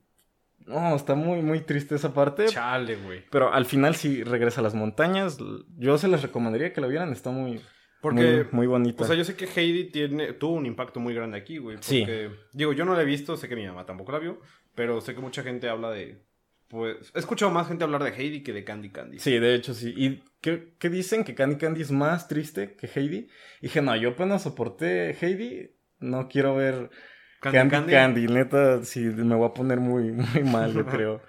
A: No, está muy, muy triste esa parte.
B: Chale, güey.
A: Pero al final sí regresa a las montañas. Yo se les recomendaría que la vieran, está muy,
B: Porque,
A: muy, muy bonita.
B: o sea, yo sé que Heidi tiene, tuvo un impacto muy grande aquí, güey.
A: Sí.
B: Digo, yo no la he visto, sé que mi mamá tampoco la vio, pero sé que mucha gente habla de, pues, he escuchado más gente hablar de Heidi que de Candy Candy.
A: Sí, de hecho sí. ¿Y qué, qué dicen? Que Candy Candy es más triste que Heidi. Y dije, no, yo apenas soporté Heidi. No quiero ver
B: Candy
A: Candy
B: Candy.
A: Candy. Neta, sí, me voy a poner muy, <laughs> muy mal, yo creo.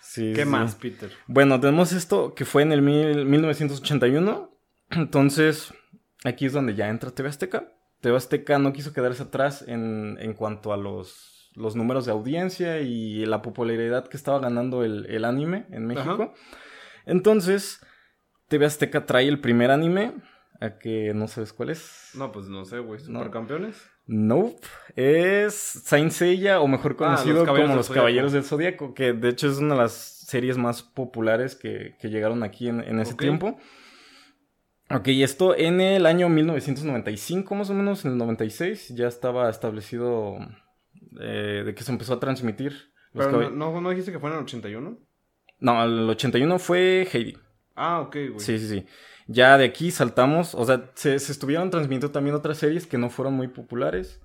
A: Sí, <laughs>
B: ¿Qué
A: sí.
B: más, Peter?
A: Bueno, tenemos esto que fue en el mil- 1981. Entonces, aquí es donde ya entra TV Azteca. TV Azteca no quiso quedarse atrás en, en cuanto a los, los números de audiencia y la popularidad que estaba ganando el, el anime en México.
B: Ajá.
A: Entonces, TV Azteca trae el primer anime ¿A que no sabes cuál es?
B: No, pues no sé, güey.
A: No.
B: ¿Supercampeones?
A: Nope. Es Saint Seiya, o mejor conocido
B: Ah, Caballeros
A: como Los. Caballeros del Zodíaco, que de hecho es una de las series más populares que, que llegaron aquí en, en ese
B: Ok.
A: tiempo. Ok, esto en el año 1995, más o menos, en el 96, ya estaba establecido eh, de que se empezó a transmitir.
B: Pero no, no, ¿no dijiste que fue en el 81?
A: no, el 81 fue Heidi.
B: Ah, ok, güey.
A: Sí, sí, sí. Ya de aquí saltamos, o sea, se, se estuvieron transmitiendo también otras series que no fueron muy populares.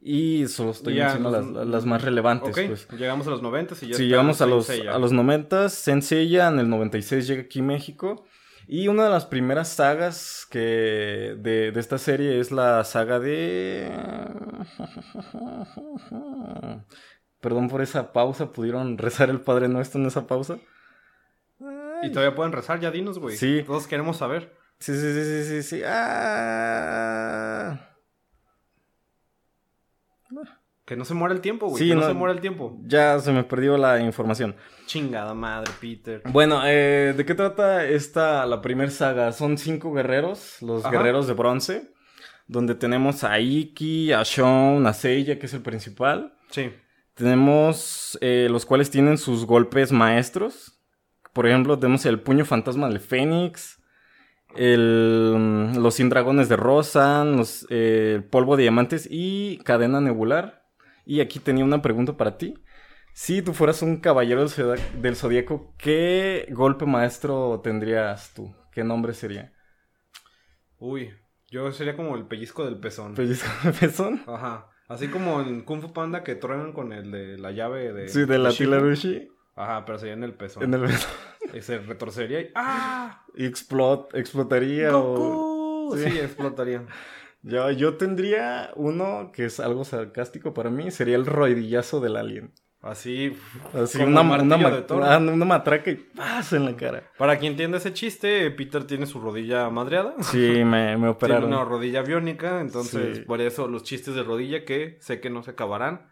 A: Y solo estoy
B: Ya,
A: diciendo
B: los-
A: las, las más relevantes,
B: Ok,
A: pues.
B: llegamos a los 90 y ya
A: Sí, llegamos a los, a los 90, Senseiya en el 96 llega aquí a México. Y una de las primeras sagas que de, de esta serie es la saga de... Perdón por esa pausa, ¿pudieron rezar el Padre Nuestro en esa pausa?
B: Y todavía pueden rezar, ya dinos, güey.
A: Sí.
B: Todos queremos saber.
A: Sí, sí, sí, sí, sí, sí. Ah.
B: Que no se muera el tiempo, güey.
A: Sí,
B: que no,
A: no-
B: se muera el tiempo.
A: Ya se me perdió la información.
B: Chingada madre, Peter.
A: Bueno, eh, ¿de qué trata esta, la primera saga? Son cinco guerreros, los
B: Ajá.
A: guerreros de bronce, donde tenemos a Iki, a Shon, a Seiya, que es el principal.
B: Sí.
A: Tenemos eh, los cuales tienen sus golpes maestros. Por ejemplo, tenemos el puño fantasma del Fénix, el, mm, los 100 dragones de Rosan, los, eh, el polvo de diamantes y cadena nebular. Y aquí tenía una pregunta para ti. Si tú fueras un caballero del, del zodiaco, ¿qué golpe maestro tendrías tú? ¿Qué nombre sería?
B: Uy, yo sería como el pellizco del pezón.
A: ¿Pellizco de pezón?
B: Ajá. Así como en Kung Fu Panda que truenan con el de la llave de.
A: Sí, de la. Tilarushi.
B: Ajá, pero sería en el pezón.
A: En el pezón.
B: Y se retorcería y. ¡Ah! <laughs>
A: Y explot, explotaría o...
B: ¡Goku!
A: Sí.
B: Sí, explotaría.
A: Yo, yo tendría uno que es algo sarcástico para mí, sería el rodillazo del alien.
B: Así.
A: Así una, una, ma- ah, una matraca y ¡paz! en la cara.
B: Para quien entienda ese chiste, Peter tiene su rodilla madreada.
A: Sí, me, me <laughs>
B: Tiene
A: operaron.
B: una rodilla biónica, entonces
A: Sí.
B: por eso los chistes de rodilla que sé que no se acabarán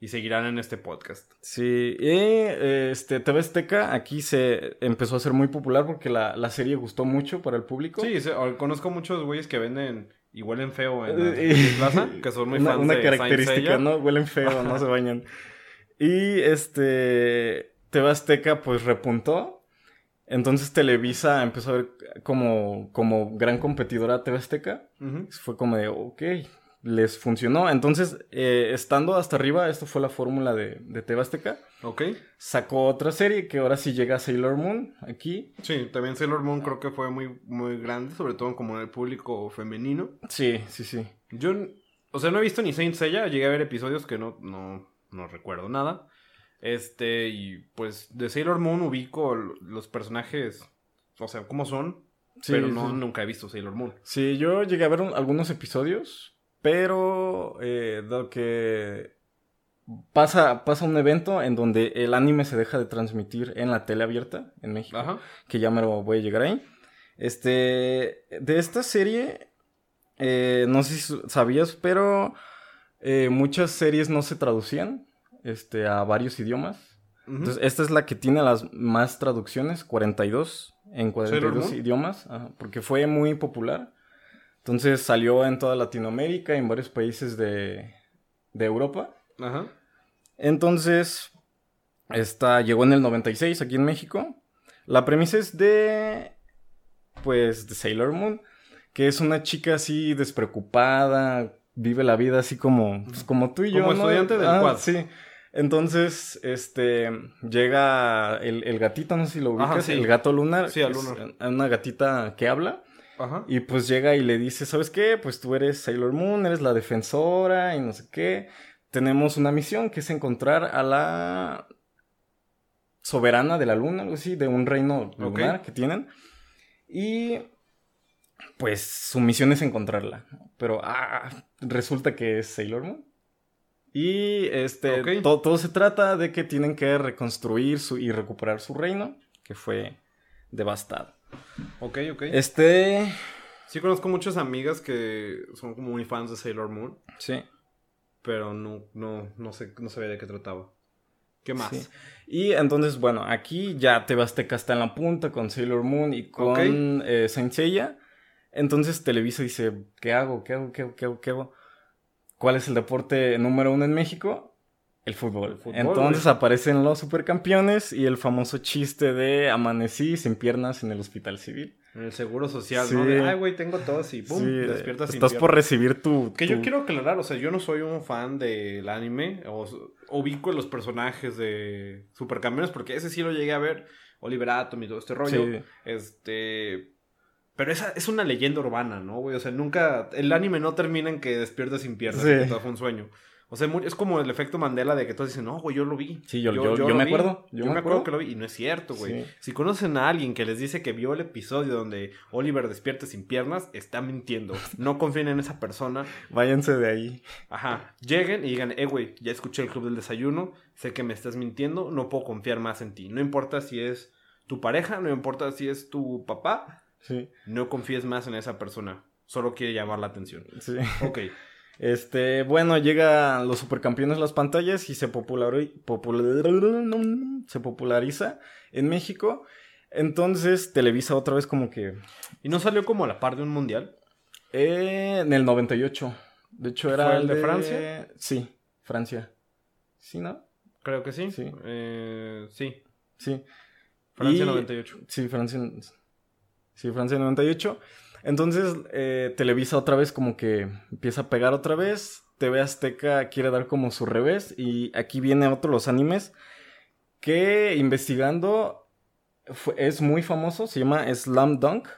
B: y seguirán en este podcast.
A: Sí, y este, TV Azteca aquí se empezó a ser muy popular porque la, la serie gustó mucho para el público.
B: Sí, se- o- conozco muchos güeyes que venden y huelen feo en la
A: Eh,
B: plaza, <laughs> que son muy
A: una,
B: fans
A: una
B: de Saint
A: característica. ¿no? Huelen feo, no se bañan. Y este TV Azteca pues repuntó. Entonces Televisa empezó a ver como, como gran competidora a TV Azteca.
B: Ujú.
A: Fue como de, ok, les funcionó. Entonces, eh, estando hasta arriba, esto fue la fórmula de, de TV Azteca.
B: Ok.
A: Sacó otra serie que ahora sí llega a Sailor Moon aquí.
B: Sí, también Sailor Moon creo que fue muy, muy grande, sobre todo como en el público femenino.
A: Sí, sí, sí.
B: Yo, o sea, no he visto ni Saint Seiya, llegué a ver episodios que no, no, no recuerdo nada. Este, y pues de Sailor Moon ubico los personajes, o sea, cómo son,
A: Sí,
B: pero no,
A: sí.
B: nunca he visto Sailor Moon.
A: Sí, yo llegué a ver un- algunos episodios, pero eh, dado que pasa, pasa un evento en donde el anime se deja de transmitir en la tele abierta en México,
B: Ajá.
A: que ya me lo voy a llegar ahí. Este, de esta serie, eh, no sé si sabías, pero eh, muchas series no se traducían este, a varios idiomas. Entonces, esta es la que tiene las más traducciones, 42 en 42
B: Moon?
A: idiomas, ajá, porque fue muy popular. Entonces salió en toda Latinoamérica, en varios países de, de Europa.
B: Ajá.
A: Entonces, esta llegó en el 96 aquí en México. La premisa es de, pues, de Sailor Moon, que es una chica así despreocupada, vive la vida así como, pues, como tú y yo.
B: Como
A: ¿no?
B: estudiante del
A: Ah. Sí. Entonces, este, llega el, el gatito, no sé si lo
B: Ajá,
A: ubicas,
B: sí.
A: el gato lunar.
B: Sí, al
A: que es
B: lunar.
A: Una gatita que habla.
B: Ajá.
A: Y pues llega y le dice, ¿sabes qué? Pues tú eres Sailor Moon, eres la defensora y no sé qué. Tenemos una misión que es encontrar a la soberana de la luna, algo así, de un reino lunar que tienen. Y pues su misión es encontrarla. Pero ah, resulta que es Sailor Moon. Y este,
B: Ok.
A: to- todo se trata de que tienen que reconstruir su, y recuperar su reino, que fue devastado.
B: Ok, ok.
A: Este,
B: Sí conozco muchas amigas que son como muy fans de Sailor Moon,
A: sí.
B: pero no, no, no sé, no sabía de qué trataba. ¿Qué más?
A: Sí. Y entonces, bueno, aquí ya TV Azteca está en la punta con Sailor Moon y con
B: Ok.
A: eh, Saint Seiya. Entonces Televisa dice, ¿qué hago? ¿Qué hago? ¿Qué hago? ¿Qué hago? ¿Qué hago? ¿Cuál es el deporte número uno en México? El fútbol.
B: El fútbol,
A: Entonces
B: güey.
A: aparecen los supercampeones y el famoso chiste de amanecí sin piernas en el hospital civil.
B: En el seguro social,
A: Sí.
B: ¿no? De, Ay, güey, tengo tos y pum,
A: Sí,
B: despiertas sin
A: Estás por
B: piernas".
A: recibir tu...
B: Que yo quiero aclarar, o sea, yo no soy un fan del anime, o ubico los personajes de Supercampeones, porque ese sí lo llegué a ver, Oliver Atom y todo este rollo.
A: Sí.
B: Este. Pero esa es una leyenda urbana, ¿no, güey? O sea, nunca. El anime no termina en que despiertas sin piernas,
A: Sí.
B: que todo fue un sueño. O sea, es como el efecto Mandela de que todos dicen, no, güey, yo lo vi.
A: Sí, yo- yo- yo
B: lo
A: me
B: vi.
A: acuerdo,
B: Yo,
A: yo
B: me
A: me
B: acuerdo
A: acuerdo.
B: que lo vi. Y no es cierto, güey.
A: Sí.
B: Si conocen a alguien que les dice que vio el episodio donde Oliver despierta sin piernas, está mintiendo. No confíen en esa persona.
A: Váyanse de ahí.
B: Ajá. Lleguen y digan, eh, güey, ya escuché el club del desayuno, sé que me estás mintiendo, no puedo confiar más en ti. No importa si es tu pareja, no importa si es tu papá,
A: Sí,
B: no confíes más en esa persona. Solo quiere llamar la atención.
A: sí.
B: Ok.
A: Este, bueno, llegan los supercampeones a las pantallas y se, populari- popular- se populariza en México. Entonces, Televisa otra vez como que...
B: ¿Y no salió como a la par de un mundial?
A: eh, en el 98. De hecho, era
B: ¿Fue el de Francia?
A: Sí, Francia. ¿Sí, no?
B: Creo que sí.
A: Sí.
B: Eh, sí.
A: Sí.
B: Francia
A: Y-
B: 98.
A: Sí, Francia. Sí, Francia 98. Entonces, eh, Televisa otra vez como que empieza a pegar otra vez. TV Azteca quiere dar como su revés. Y aquí viene otro de los animes que investigando fue- es muy famoso. Se llama Slam Dunk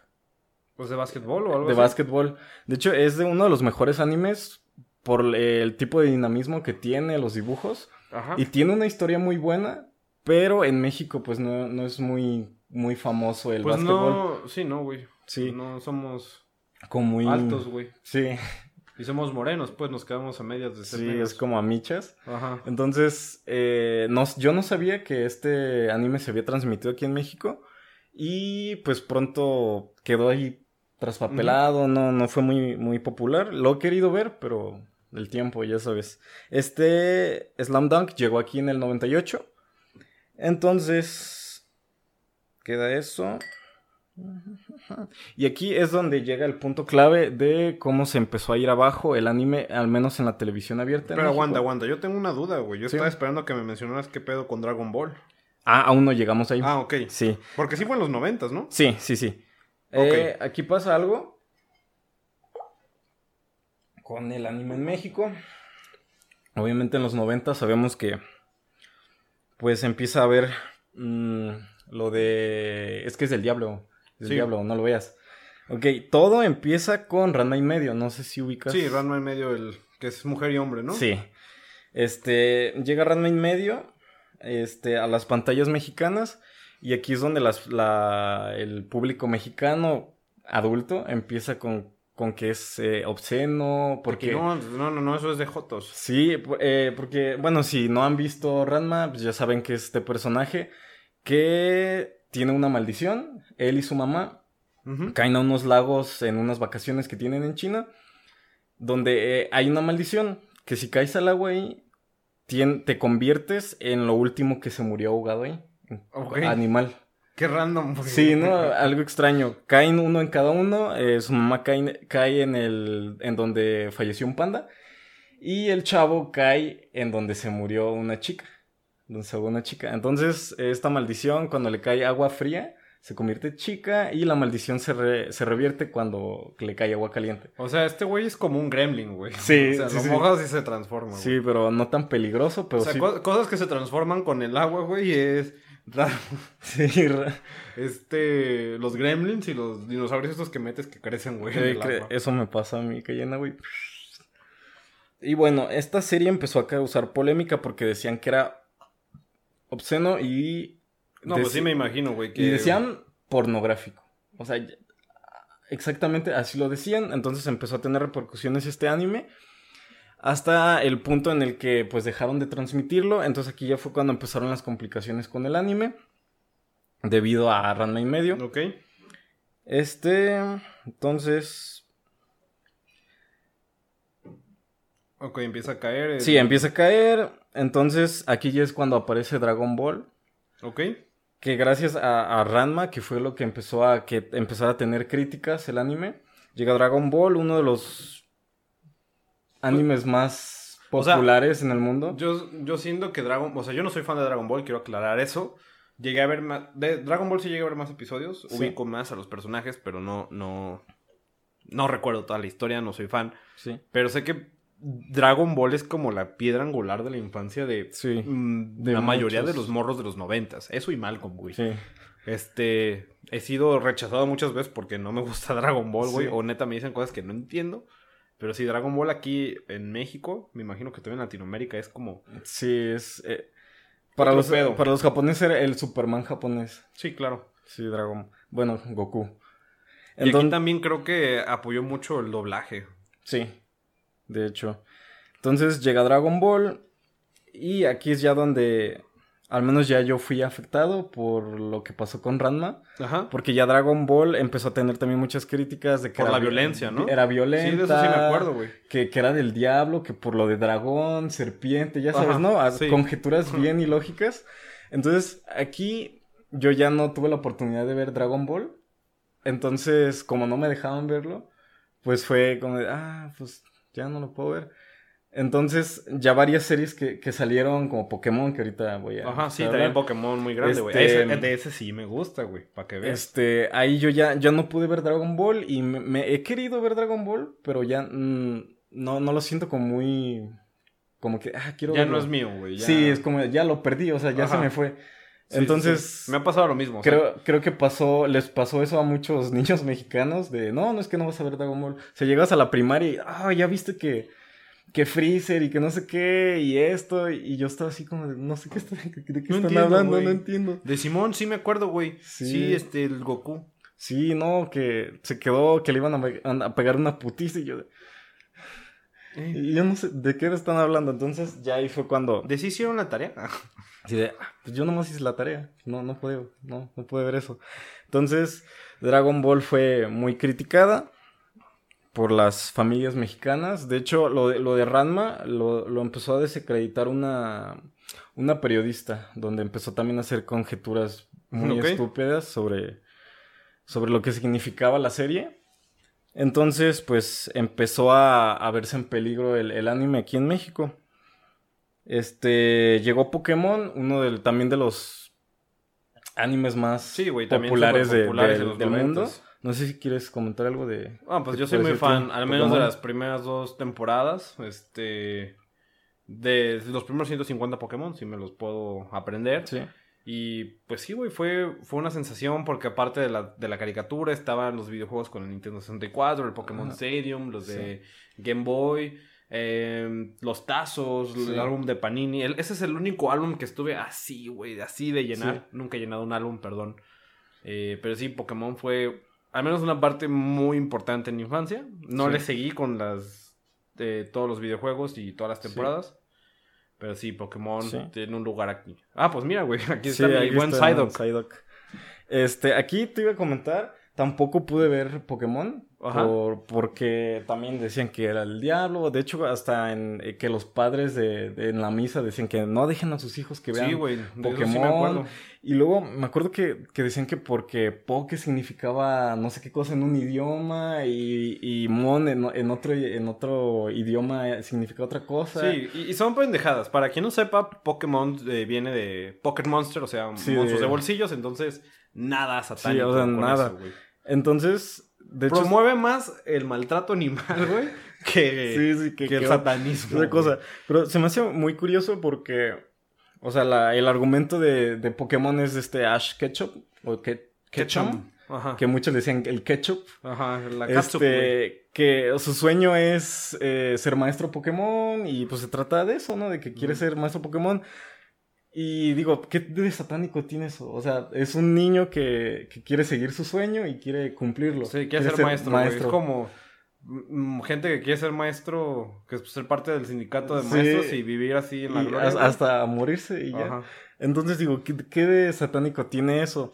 B: ¿Pues de básquetbol o algo
A: de
B: así?
A: básquetbol. De hecho, es de uno de los mejores animes por el tipo de dinamismo que tiene, los dibujos.
B: Ajá.
A: Y tiene una historia muy buena, pero en México pues no, no es muy, muy famoso el
B: pues
A: básquetbol.
B: no, sí, no, güey.
A: Sí.
B: No somos
A: Como muy...
B: altos, güey.
A: Sí,
B: Y somos morenos, pues nos quedamos a medias de ser
A: sí,
B: negros.
A: es como a michas.
B: Ajá.
A: Entonces, eh, no, yo no sabía que este anime se había transmitido aquí en México. Y pues pronto quedó ahí traspapelado, no, no fue muy, muy popular. Lo he querido ver, pero el tiempo, ya sabes. Este Slam Dunk llegó aquí en el 98. Entonces, queda eso. <laughs> Y aquí es donde llega el punto clave de cómo se empezó a ir abajo el anime, al menos en la televisión abierta.
B: Pero aguanta, aguanta. Yo tengo una duda, güey. Yo
A: Sí.
B: estaba esperando que me mencionaras qué pedo con Dragon Ball.
A: Ah, aún no llegamos ahí.
B: Ah, ok.
A: Sí,
B: Porque sí fue en los noventas, ¿no?
A: sí, sí, sí.
B: Ok.
A: Eh, aquí pasa algo con el anime en México. Obviamente en los 90 sabemos que pues empieza a haber mm, lo de... Es que es del diablo. Del
B: Sí.
A: diablo, no lo veas. Ok, todo empieza con Ranma y medio. No sé si ubicas.
B: Sí, Ranma en medio, el que es mujer y hombre, ¿no?
A: Sí. Este, llega Ranma en medio este, a las pantallas mexicanas y aquí es donde las, la, el público mexicano adulto empieza con, con que es eh, obsceno, porque...
B: No, no, no, no, eso es de Jotos.
A: Sí, eh, porque, bueno, si no han visto Ranma, pues ya saben que es este personaje que tiene una maldición, él y su mamá, caen a unos lagos en unas vacaciones que tienen en China, donde eh, hay una maldición, que si caes al agua ahí, te conviertes en lo último que se murió ahogado ahí. Animal.
B: Qué random.
A: Sí, ¿no? Algo extraño. Caen uno en cada uno, eh, su mamá cae, cae en el, en donde falleció un panda, y el chavo cae en donde se murió una chica, ahogó una chica. Entonces, esta maldición, cuando le cae agua fría, se convierte en chica y la maldición se, re- se revierte cuando le cae agua caliente.
B: O sea, este güey es como un gremlin, güey.
A: Sí, <laughs>
B: O sea,
A: sí,
B: lo
A: sí.
B: mojas y se transforma, güey.
A: Sí, pero no tan peligroso, pero
B: O sea,
A: sí.
B: co- cosas que se transforman con el agua, güey, es... raro. <laughs>
A: sí,
B: Este... Los gremlins y los dinosaurios estos que metes que crecen, güey, en el
A: cre-
B: agua.
A: eso me pasa a mí, Cayena, güey. Y bueno, esta serie empezó a causar polémica porque decían que era obsceno y.
B: No, pues sí me imagino, güey, que...
A: Y decían pornográfico. O sea, exactamente así lo decían. Entonces empezó a tener repercusiones este anime. Hasta el punto en el que pues dejaron de transmitirlo. Entonces aquí ya fue cuando empezaron las complicaciones con el anime. Debido a Ranma y medio.
B: Ok.
A: Este. Entonces.
B: Ok, empieza a caer. el-
A: Sí, empieza a caer. Entonces aquí ya es cuando aparece Dragon Ball.
B: Ok.
A: Que gracias a, a Ranma, que fue lo que empezó a que empezara a tener críticas el anime, llega Dragon Ball, uno de los animes más populares en el mundo.
B: Yo, yo siento que Dragon... O sea, yo no soy fan de Dragon Ball, quiero aclarar eso. Llegué a ver más... De Dragon Ball sí llegué a ver más episodios.
A: Sí.
B: Ubico más a los personajes, pero no... No, no recuerdo toda la historia, no soy fan.
A: Sí.
B: Pero sé que Dragon Ball es como la piedra angular de la infancia de,
A: Sí.
B: mm,
A: De
B: la mayoría de los morros de los noventas. Eso y Malcolm, güey.
A: Sí.
B: Este, he sido rechazado muchas veces porque no me gusta <laughs> Dragon Ball, güey.
A: Sí.
B: O neta me dicen cosas que no entiendo. Pero sí, Dragon Ball aquí en México, me imagino que también en Latinoamérica es como...
A: Sí, es... eh, para, los,
B: pedo.
A: para los japoneses era el Superman japonés.
B: Sí, claro.
A: Sí, Dragon. Bueno, Goku.
B: Y aquí
A: Entonces,
B: también creo que apoyó mucho el doblaje.
A: sí, de hecho. Entonces llega Dragon Ball y aquí es ya donde al menos ya yo fui afectado por lo que pasó con Ranma,
B: Ajá.
A: porque ya Dragon Ball empezó a tener también muchas críticas de que
B: Por
A: era
B: la
A: vi-
B: violencia, ¿no?
A: Era violenta.
B: Sí, de eso sí me acuerdo, güey.
A: Que, que era del diablo, que por lo de dragón, serpiente, ya sabes,
B: Ajá,
A: ¿no? A-
B: sí.
A: Conjeturas bien ilógicas. Entonces, aquí yo ya no tuve la oportunidad de ver Dragon Ball. Entonces, como no me dejaban verlo, pues fue como de, ah, pues ya no lo puedo ver. Entonces, ya varias series que, que salieron, como Pokémon, que ahorita voy a.
B: Ajá, sí,
A: hablar.
B: también Pokémon muy grande, güey.
A: Este-
B: De ese sí me gusta, güey, para que veas.
A: Este, ahí yo ya, ya no pude ver Dragon Ball y me, me he querido ver Dragon Ball, pero ya mm, no, no lo siento como muy, como que, ah, quiero
B: ya
A: verlo.
B: no es mío, güey. ya-
A: Sí, es como, ya lo perdí, o sea, ya
B: Ajá.
A: se me fue.
B: Sí,
A: Entonces,
B: sí. Me ha pasado lo mismo. o sea,
A: creo, creo que pasó, les pasó eso a muchos <laughs> niños mexicanos de, no, no es que no vas a ver Dragon Ball. O sea, llegas a la primaria y, ah, ya viste que, que Freezer y que no sé qué y esto, y yo estaba así como, de, no sé qué, está- <laughs> de qué
B: No
A: están
B: entiendo,
A: hablando, no entiendo.
B: De Simón sí me acuerdo, güey.
A: Sí.
B: Sí. este, el Goku.
A: Sí, no, que se quedó, que le iban a, pe- a pegar una putiza y yo... de- yo no sé de qué están hablando, entonces ya ahí fue cuando...
B: ¿De sí hicieron la tarea?
A: Así de, "Ah, pues yo nomás hice la tarea, no, no pude, no, no pude ver eso. Entonces, Dragon Ball fue muy criticada por las familias mexicanas. De hecho, lo de, lo de Ranma lo, lo empezó a desacreditar una, una periodista, donde empezó también a hacer conjeturas muy estúpidas sobre, sobre lo que significaba la serie. Entonces, pues empezó a, a verse en peligro el, el anime aquí en México. Este, llegó Pokémon, uno del, también de los animes más
B: Sí, güey, también
A: populares, de- del- mundo.
B: 90s.
A: No sé si quieres comentar algo de...
B: Ah, pues
A: ¿Qué
B: yo soy muy fan, al menos de las primeras dos temporadas. Este. De los primeros 150 Pokémon, si me los puedo aprender.
A: Sí.
B: Y pues sí, güey, fue, fue una sensación porque aparte de la, de la caricatura estaban los videojuegos con el Nintendo 64, el Pokémon. Stadium, los de Game Boy, eh, los tazos,
A: Sí.
B: el álbum de Panini. El- ese es el único álbum que estuve así, güey, así de llenar.
A: Sí.
B: Nunca he llenado un álbum, perdón. Eh, pero sí, Pokémon fue al menos una parte muy importante en mi infancia. No
A: Sí.
B: le seguí con las de todos los videojuegos y todas las temporadas. Pero sí, Pokémon
A: Sí.
B: tiene un lugar aquí. Ah, pues mira, güey, aquí
A: Sí,
B: está mi
A: aquí
B: buen Psyduck.
A: Psyduck. Este, aquí te iba a comentar, tampoco pude ver Pokémon.
B: Ajá.
A: por- porque también decían que era el diablo. De hecho, hasta en eh, que los padres de, de- en la misa decían que no dejen a sus hijos que vean
B: Sí, sí me
A: Pokémon.
B: acuerdo.
A: Y luego me acuerdo que, que decían que porque Poké significaba no sé qué cosa en un idioma y, y Mon en, en otro, en otro idioma significa otra cosa.
B: Sí, y, y son pendejadas. Para quien no sepa, Pokémon eh, viene de Pocket Monster, o sea,
A: Sí,
B: monstruos
A: de-
B: de... bolsillos, entonces nada satánico.
A: o sea,
B: con
A: nada.
B: eso.
A: Entonces, de hecho...
B: Promueve más el maltrato animal, güey, que, <laughs>
A: Sí, sí,
B: que,
A: que,
B: el satanismo.
A: otra cosa. Pero se me hace muy curioso porque, o sea, la- el argumento de, de Pokémon es este Ash Ketchup, o que, Ketchum,
B: Ajá.
A: que muchos decían el Ketchup.
B: Ajá, la catsup, güey.
A: Este, que su sueño es eh, ser maestro Pokémon y pues se trata de eso, ¿no? De que quiere ser maestro Pokémon. Y digo, ¿qué de satánico tiene eso? O sea, es un niño que, que quiere seguir su sueño y quiere cumplirlo.
B: Sí, quiere ser, maestro. Es como gente que quiere ser maestro, que es ser parte del sindicato de
A: Sí.
B: maestros y vivir así en la gloria.
A: hasta morirse y ya.
B: Ajá.
A: Entonces digo, ¿qué, qué de satánico tiene eso?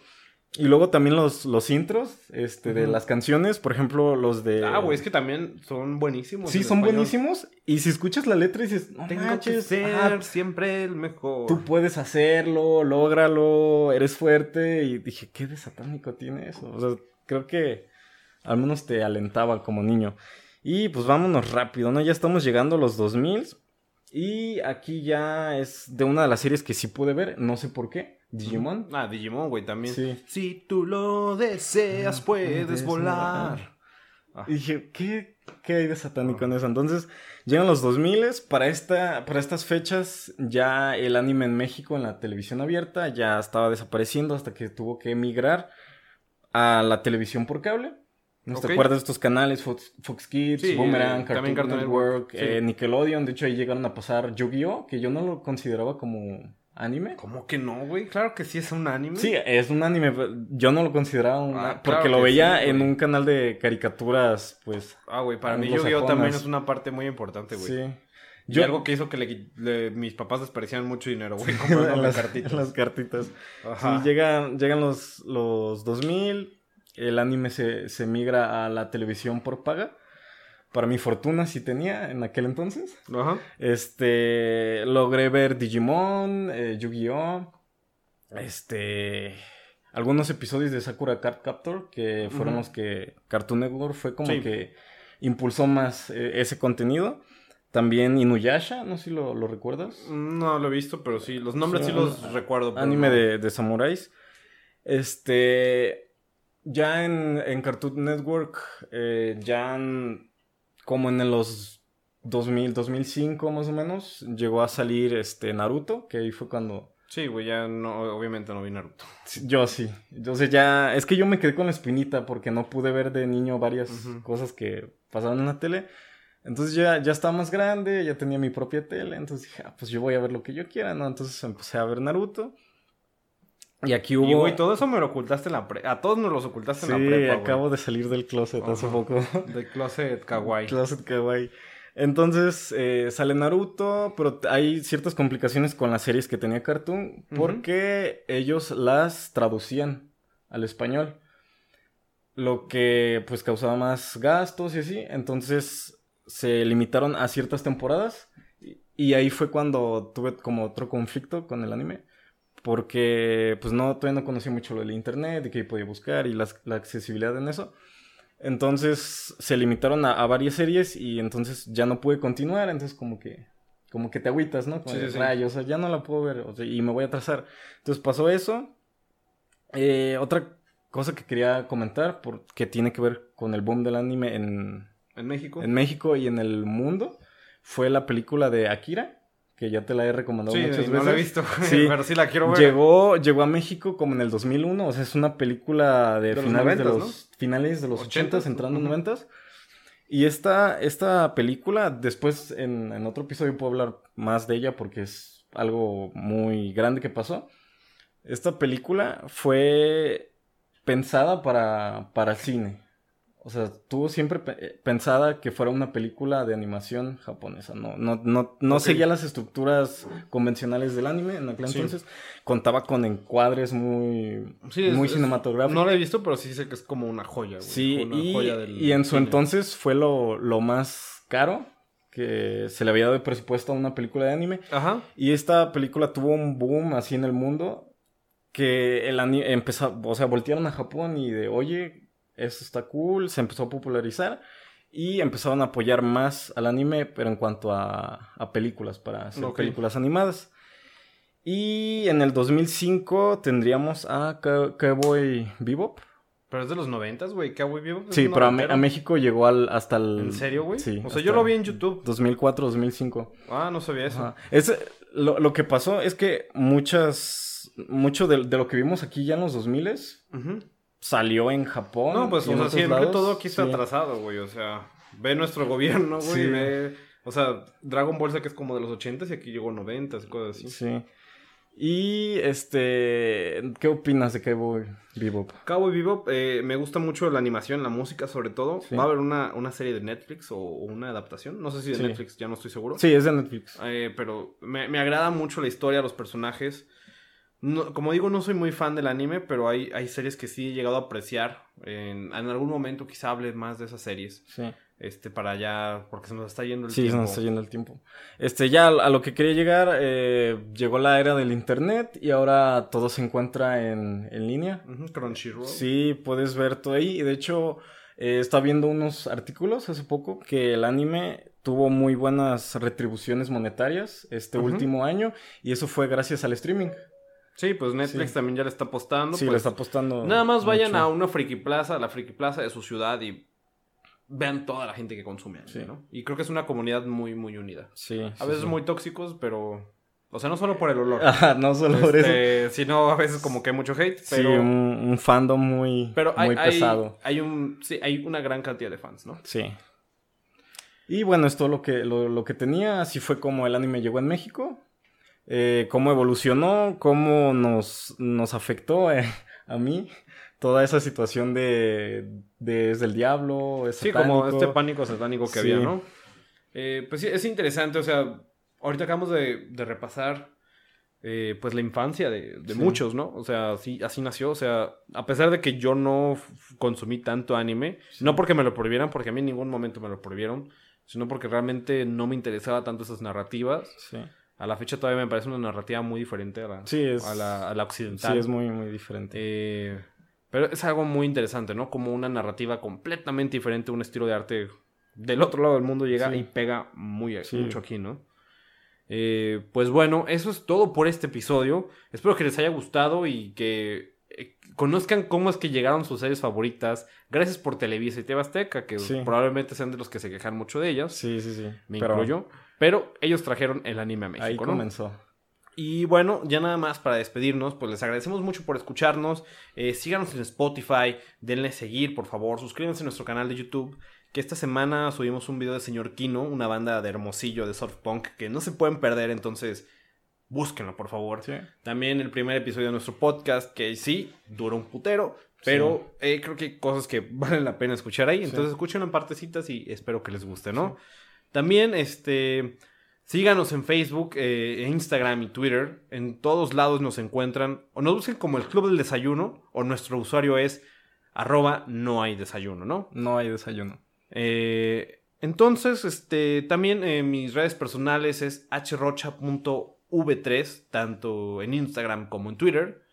A: Y luego también los, los intros este, de las canciones, por ejemplo, los de...
B: Ah, güey, es que también son buenísimos.
A: Sí, son
B: español.
A: buenísimos. Y si escuchas la letra y dices, no
B: Tengo que
A: manches,
B: ser
A: ajá,
B: siempre el mejor.
A: tú puedes hacerlo, lógralo, eres fuerte. Y dije, ¿qué de satánico tiene eso? O sea, creo que al menos te alentaba como niño. Y pues vámonos rápido, ¿no? Ya estamos llegando a los 2000 y aquí ya es de una de las series que sí pude ver, no sé por qué. Digimon.
B: Ah, Digimon, güey, también.
A: Sí.
B: Si tú lo deseas, puedes,
A: puedes
B: volar.
A: volar. Y dije, ¿qué, ¿qué hay de satánico en eso? Entonces, llegan los 2000 para, esta, para estas fechas ya el anime en México en la televisión abierta ya estaba desapareciendo hasta que tuvo que emigrar a la televisión por cable. ¿No
B: Ok.
A: te acuerdas de estos canales? Fox, Fox Kids,
B: Sí,
A: Boomerang,
B: eh,
A: Cartoon, Network,
B: Network, sí.
A: eh, Nickelodeon. De hecho, ahí llegaron a pasar Yu-Gi-Oh! Que yo no lo consideraba como anime.
B: ¿Cómo que no, güey? Claro que sí es un anime.
A: Sí, es un anime. pero Yo no lo consideraba un
B: Ah,
A: porque
B: claro
A: lo veía
B: sí,
A: en un canal de caricaturas, pues.
B: Ah, güey, para mí Yu-Gi-Oh también es una parte muy importante, güey.
A: Sí.
B: Y algo que hizo que le- le- mis papás desperdiciaban mucho dinero, güey, <laughs> comprando las cartitas.
A: las cartitas.
B: Ajá.
A: Sí, llegan, llegan los, los 2000, el anime se, se migra a la televisión por paga. Para mi fortuna sí tenía en aquel entonces.
B: Ajá.
A: Este, logré ver Digimon, eh, Yu-Gi-Oh! Este, algunos episodios de Sakura Card Captor que fueron los que Cartoon Network fue como
B: Sí.
A: que impulsó más eh, ese contenido. También Inuyasha, no sé si lo, lo recuerdas.
B: No lo he visto, pero sí, los nombres
A: Sí,
B: sí, los recuerdo.
A: Anime
B: no.
A: de, de samuráis. Este. Ya en, en Cartoon Network, eh, ya en- como en los 2000, 2005 más o menos, llegó a salir este Naruto, que ahí fue cuando...
B: Sí, güey, ya no, obviamente no vi Naruto.
A: Yo sí. Entonces ya... Es que yo me quedé con la espinita porque no pude ver de niño varias cosas que pasaban en la tele. Entonces ya, ya estaba más grande, ya tenía mi propia tele, entonces dije, ah, pues yo voy a ver lo que yo quiera, ¿no? Entonces empecé a ver Naruto. Y aquí hubo...
B: Y, güey, todo eso me lo ocultaste en la prepa. A todos nos los ocultaste
A: Sí,
B: en la prepa,
A: acabo de salir del closet hace poco.
B: güey. De Closet Kawaii.
A: closet kawaii. Entonces eh, sale Naruto, pero hay ciertas complicaciones con las series que tenía Cartoon porque ellos las traducían al español. Lo que pues causaba más gastos y así. Entonces se limitaron a ciertas temporadas. Y- Y ahí fue cuando tuve como otro conflicto con el anime. Porque pues no, todavía no conocía mucho lo del internet y que podía buscar y las- la accesibilidad en eso. Entonces se limitaron a, a varias series y entonces ya no pude continuar. Entonces como que, como que te agüitas, ¿no? Como
B: Sí,
A: de,
B: sí, sí.
A: "Rayos, o sea, ya no la puedo ver o sea, y me voy a atrasar. Entonces pasó eso. Eh, otra cosa que quería comentar, por- que tiene que ver con el boom del anime en,
B: En México.
A: en México y en el mundo, fue la película de Akira, que ya te la he recomendado
B: Sí,
A: muchas veces.
B: no la he visto, <laughs>
A: Sí.
B: pero sí la quiero ver.
A: Llegó, llegó a México como en el 2001, o sea, es una película de,
B: De los
A: finales, de
B: 90s,
A: los, finales de los 80,
B: 80s,
A: entrando en
B: ujú.
A: 90. Y esta, esta película, después en, en otro episodio puedo hablar más de ella porque es algo muy grande que pasó. Esta película fue pensada para, para el cine. O sea, tuvo siempre pe- eh, pensada que fuera una película de animación japonesa. No, no, no, no seguía las estructuras convencionales del anime en aquel
B: Sí.
A: entonces. Contaba con encuadres muy,
B: Sí,
A: muy
B: es-
A: cinematográficos.
B: No la he visto, pero sí sé que es como una joya, güey.
A: Sí,
B: Una
A: y,
B: joya del
A: y en su
B: cine.
A: entonces fue lo, lo más caro que se le había dado de presupuesto a una película de anime.
B: Ajá.
A: Y esta película tuvo un boom así en el mundo que el anime empezó, o sea, voltearon a Japón y de, oye, esto está cool, se empezó a popularizar y empezaron a apoyar más al anime, pero en cuanto a, a películas, para hacer películas animadas. Y en el 2005 tendríamos a Cowboy Bebop.
B: Pero es de los noventas, güey. Cowboy Bebop.
A: Sí, pero a, México llegó al, hasta el...
B: ¿En serio, güey?
A: Sí.
B: O sea, yo lo vi en YouTube.
A: 2004, 2005.
B: Ah, no sabía eso.
A: Ajá. Es, lo, lo que pasó es que muchas... Mucho de, de lo que vimos aquí ya en los 2000
B: Ujú.
A: Salió en Japón.
B: No, pues, o sea, siempre
A: lados.
B: todo aquí está
A: Sí.
B: atrasado, güey. O sea, ve nuestro gobierno, güey.
A: Sí.
B: Ve... O sea, Dragon Ball sé que es como de los ochentas y aquí llegó noventas y cosas así.
A: Sí. Y, este... ¿Qué opinas de Cowboy Bebop?
B: Cowboy Bebop, eh, me gusta mucho la animación, la música sobre todo.
A: Sí.
B: Va a haber una, una serie de Netflix o, o una adaptación. No sé si de
A: Sí.
B: Netflix, ya no estoy seguro.
A: Sí, es de Netflix.
B: Eh, pero me, me agrada mucho la historia, los personajes. No- como digo, no soy muy fan del anime, pero hay, hay series que sí he llegado a apreciar. En, en algún momento quizá hable más de esas series.
A: Sí.
B: Este, para ya, porque se nos está yendo el
A: Sí, se
B: tiempo.
A: nos está yendo el tiempo. Este, ya a lo que quería llegar, eh, llegó la era del internet y ahora todo se encuentra en, en línea.
B: Crunchyroll.
A: Sí, puedes ver todo ahí. Y de hecho, Eh, estaba viendo unos artículos hace poco que el anime tuvo muy buenas retribuciones monetarias este último año y eso fue gracias al streaming.
B: Sí, pues Netflix también ya le está apostando.
A: Sí,
B: le
A: pues, está apostando.
B: Nada más vayan a una friki plaza, a la friki plaza de su ciudad y vean toda la gente que consume, ¿no? Y creo que es una comunidad muy, muy unida.
A: Sí.
B: A veces muy tóxicos, pero o sea, no solo por el olor. <laughs>
A: no solo por
B: este, eso. Sino a veces como que hay mucho hate. Pero...
A: Sí, un, fandom muy,
B: pero hay,
A: muy pesado.
B: Hay, un, sí, hay una gran cantidad de fans, ¿no?
A: Sí. Y bueno, esto lo que, lo, que tenía. Así fue como el anime llegó en México. Eh, cómo evolucionó, cómo nos, nos afectó eh, a mí toda esa situación de, desde el diablo.
B: Sí, como este pánico satánico que había, ¿no? Eh, pues sí, es interesante, o sea, ahorita acabamos de, repasar eh, pues la infancia de, muchos, ¿no? O sea, así, así nació, o sea, a pesar de que yo no consumí tanto anime, no porque me lo prohibieran, porque a mí en ningún momento me lo prohibieron, sino porque realmente no me interesaba tanto esas narrativas. Sí. A la fecha todavía me parece una narrativa muy diferente a la, a la, a la occidental.
A: Sí, es muy, muy diferente.
B: Eh, pero es algo muy interesante, ¿no? Como una narrativa completamente diferente, un estilo de arte del otro lado del mundo llega y pega muy, mucho aquí, ¿no? Eh, pues bueno, eso es todo por este episodio. Espero que les haya gustado y que eh, conozcan cómo es que llegaron sus series favoritas. Gracias por Televisa y Tebasteca, que probablemente sean de los que se quejan mucho de ellas.
A: Sí, sí, sí.
B: Me Pero... incluyo. Pero ellos trajeron el anime a México.
A: Ahí comenzó.
B: Y bueno, ya nada más para despedirnos, pues les agradecemos mucho por escucharnos. Eh, síganos en Spotify, denle seguir, por favor. Suscríbanse a nuestro canal de YouTube que esta semana subimos un video de Señor Kino, una banda de Hermosillo de surf punk que no se pueden perder, entonces búsquenlo por favor. También el primer episodio de nuestro podcast, que sí, dura un putero, pero eh, creo que hay cosas que <laughs> valen la pena escuchar ahí, entonces escúchenlo en partecitas y espero que les guste, ¿no? También, este... Síganos en Facebook, eh, Instagram y Twitter. En todos lados nos encuentran. O nos busquen como el Club del Desayuno. O nuestro usuario es arroba no hay desayuno, ¿no?
A: No hay desayuno.
B: Eh, entonces, este, también en mis redes personales es hrocha.v3, tanto en Instagram como en Twitter.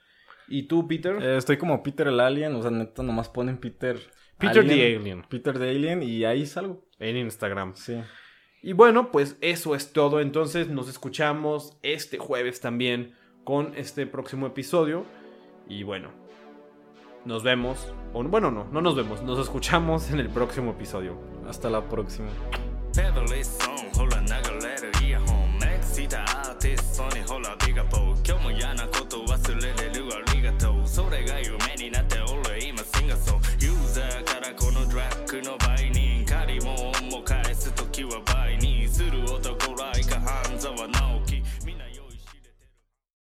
B: ¿Y tú, Peter?
A: Eh, estoy como Peter el Alien, o sea, neta, nomás ponen Peter.
B: Peter the Alien.
A: Peter the Alien y ahí salgo.
B: En Instagram.
A: Sí.
B: Y bueno, pues eso es todo. Entonces nos escuchamos este jueves también con este próximo episodio. Y bueno, nos vemos. O, bueno, no, no nos vemos. Nos escuchamos en el próximo episodio.
A: Hasta la próxima.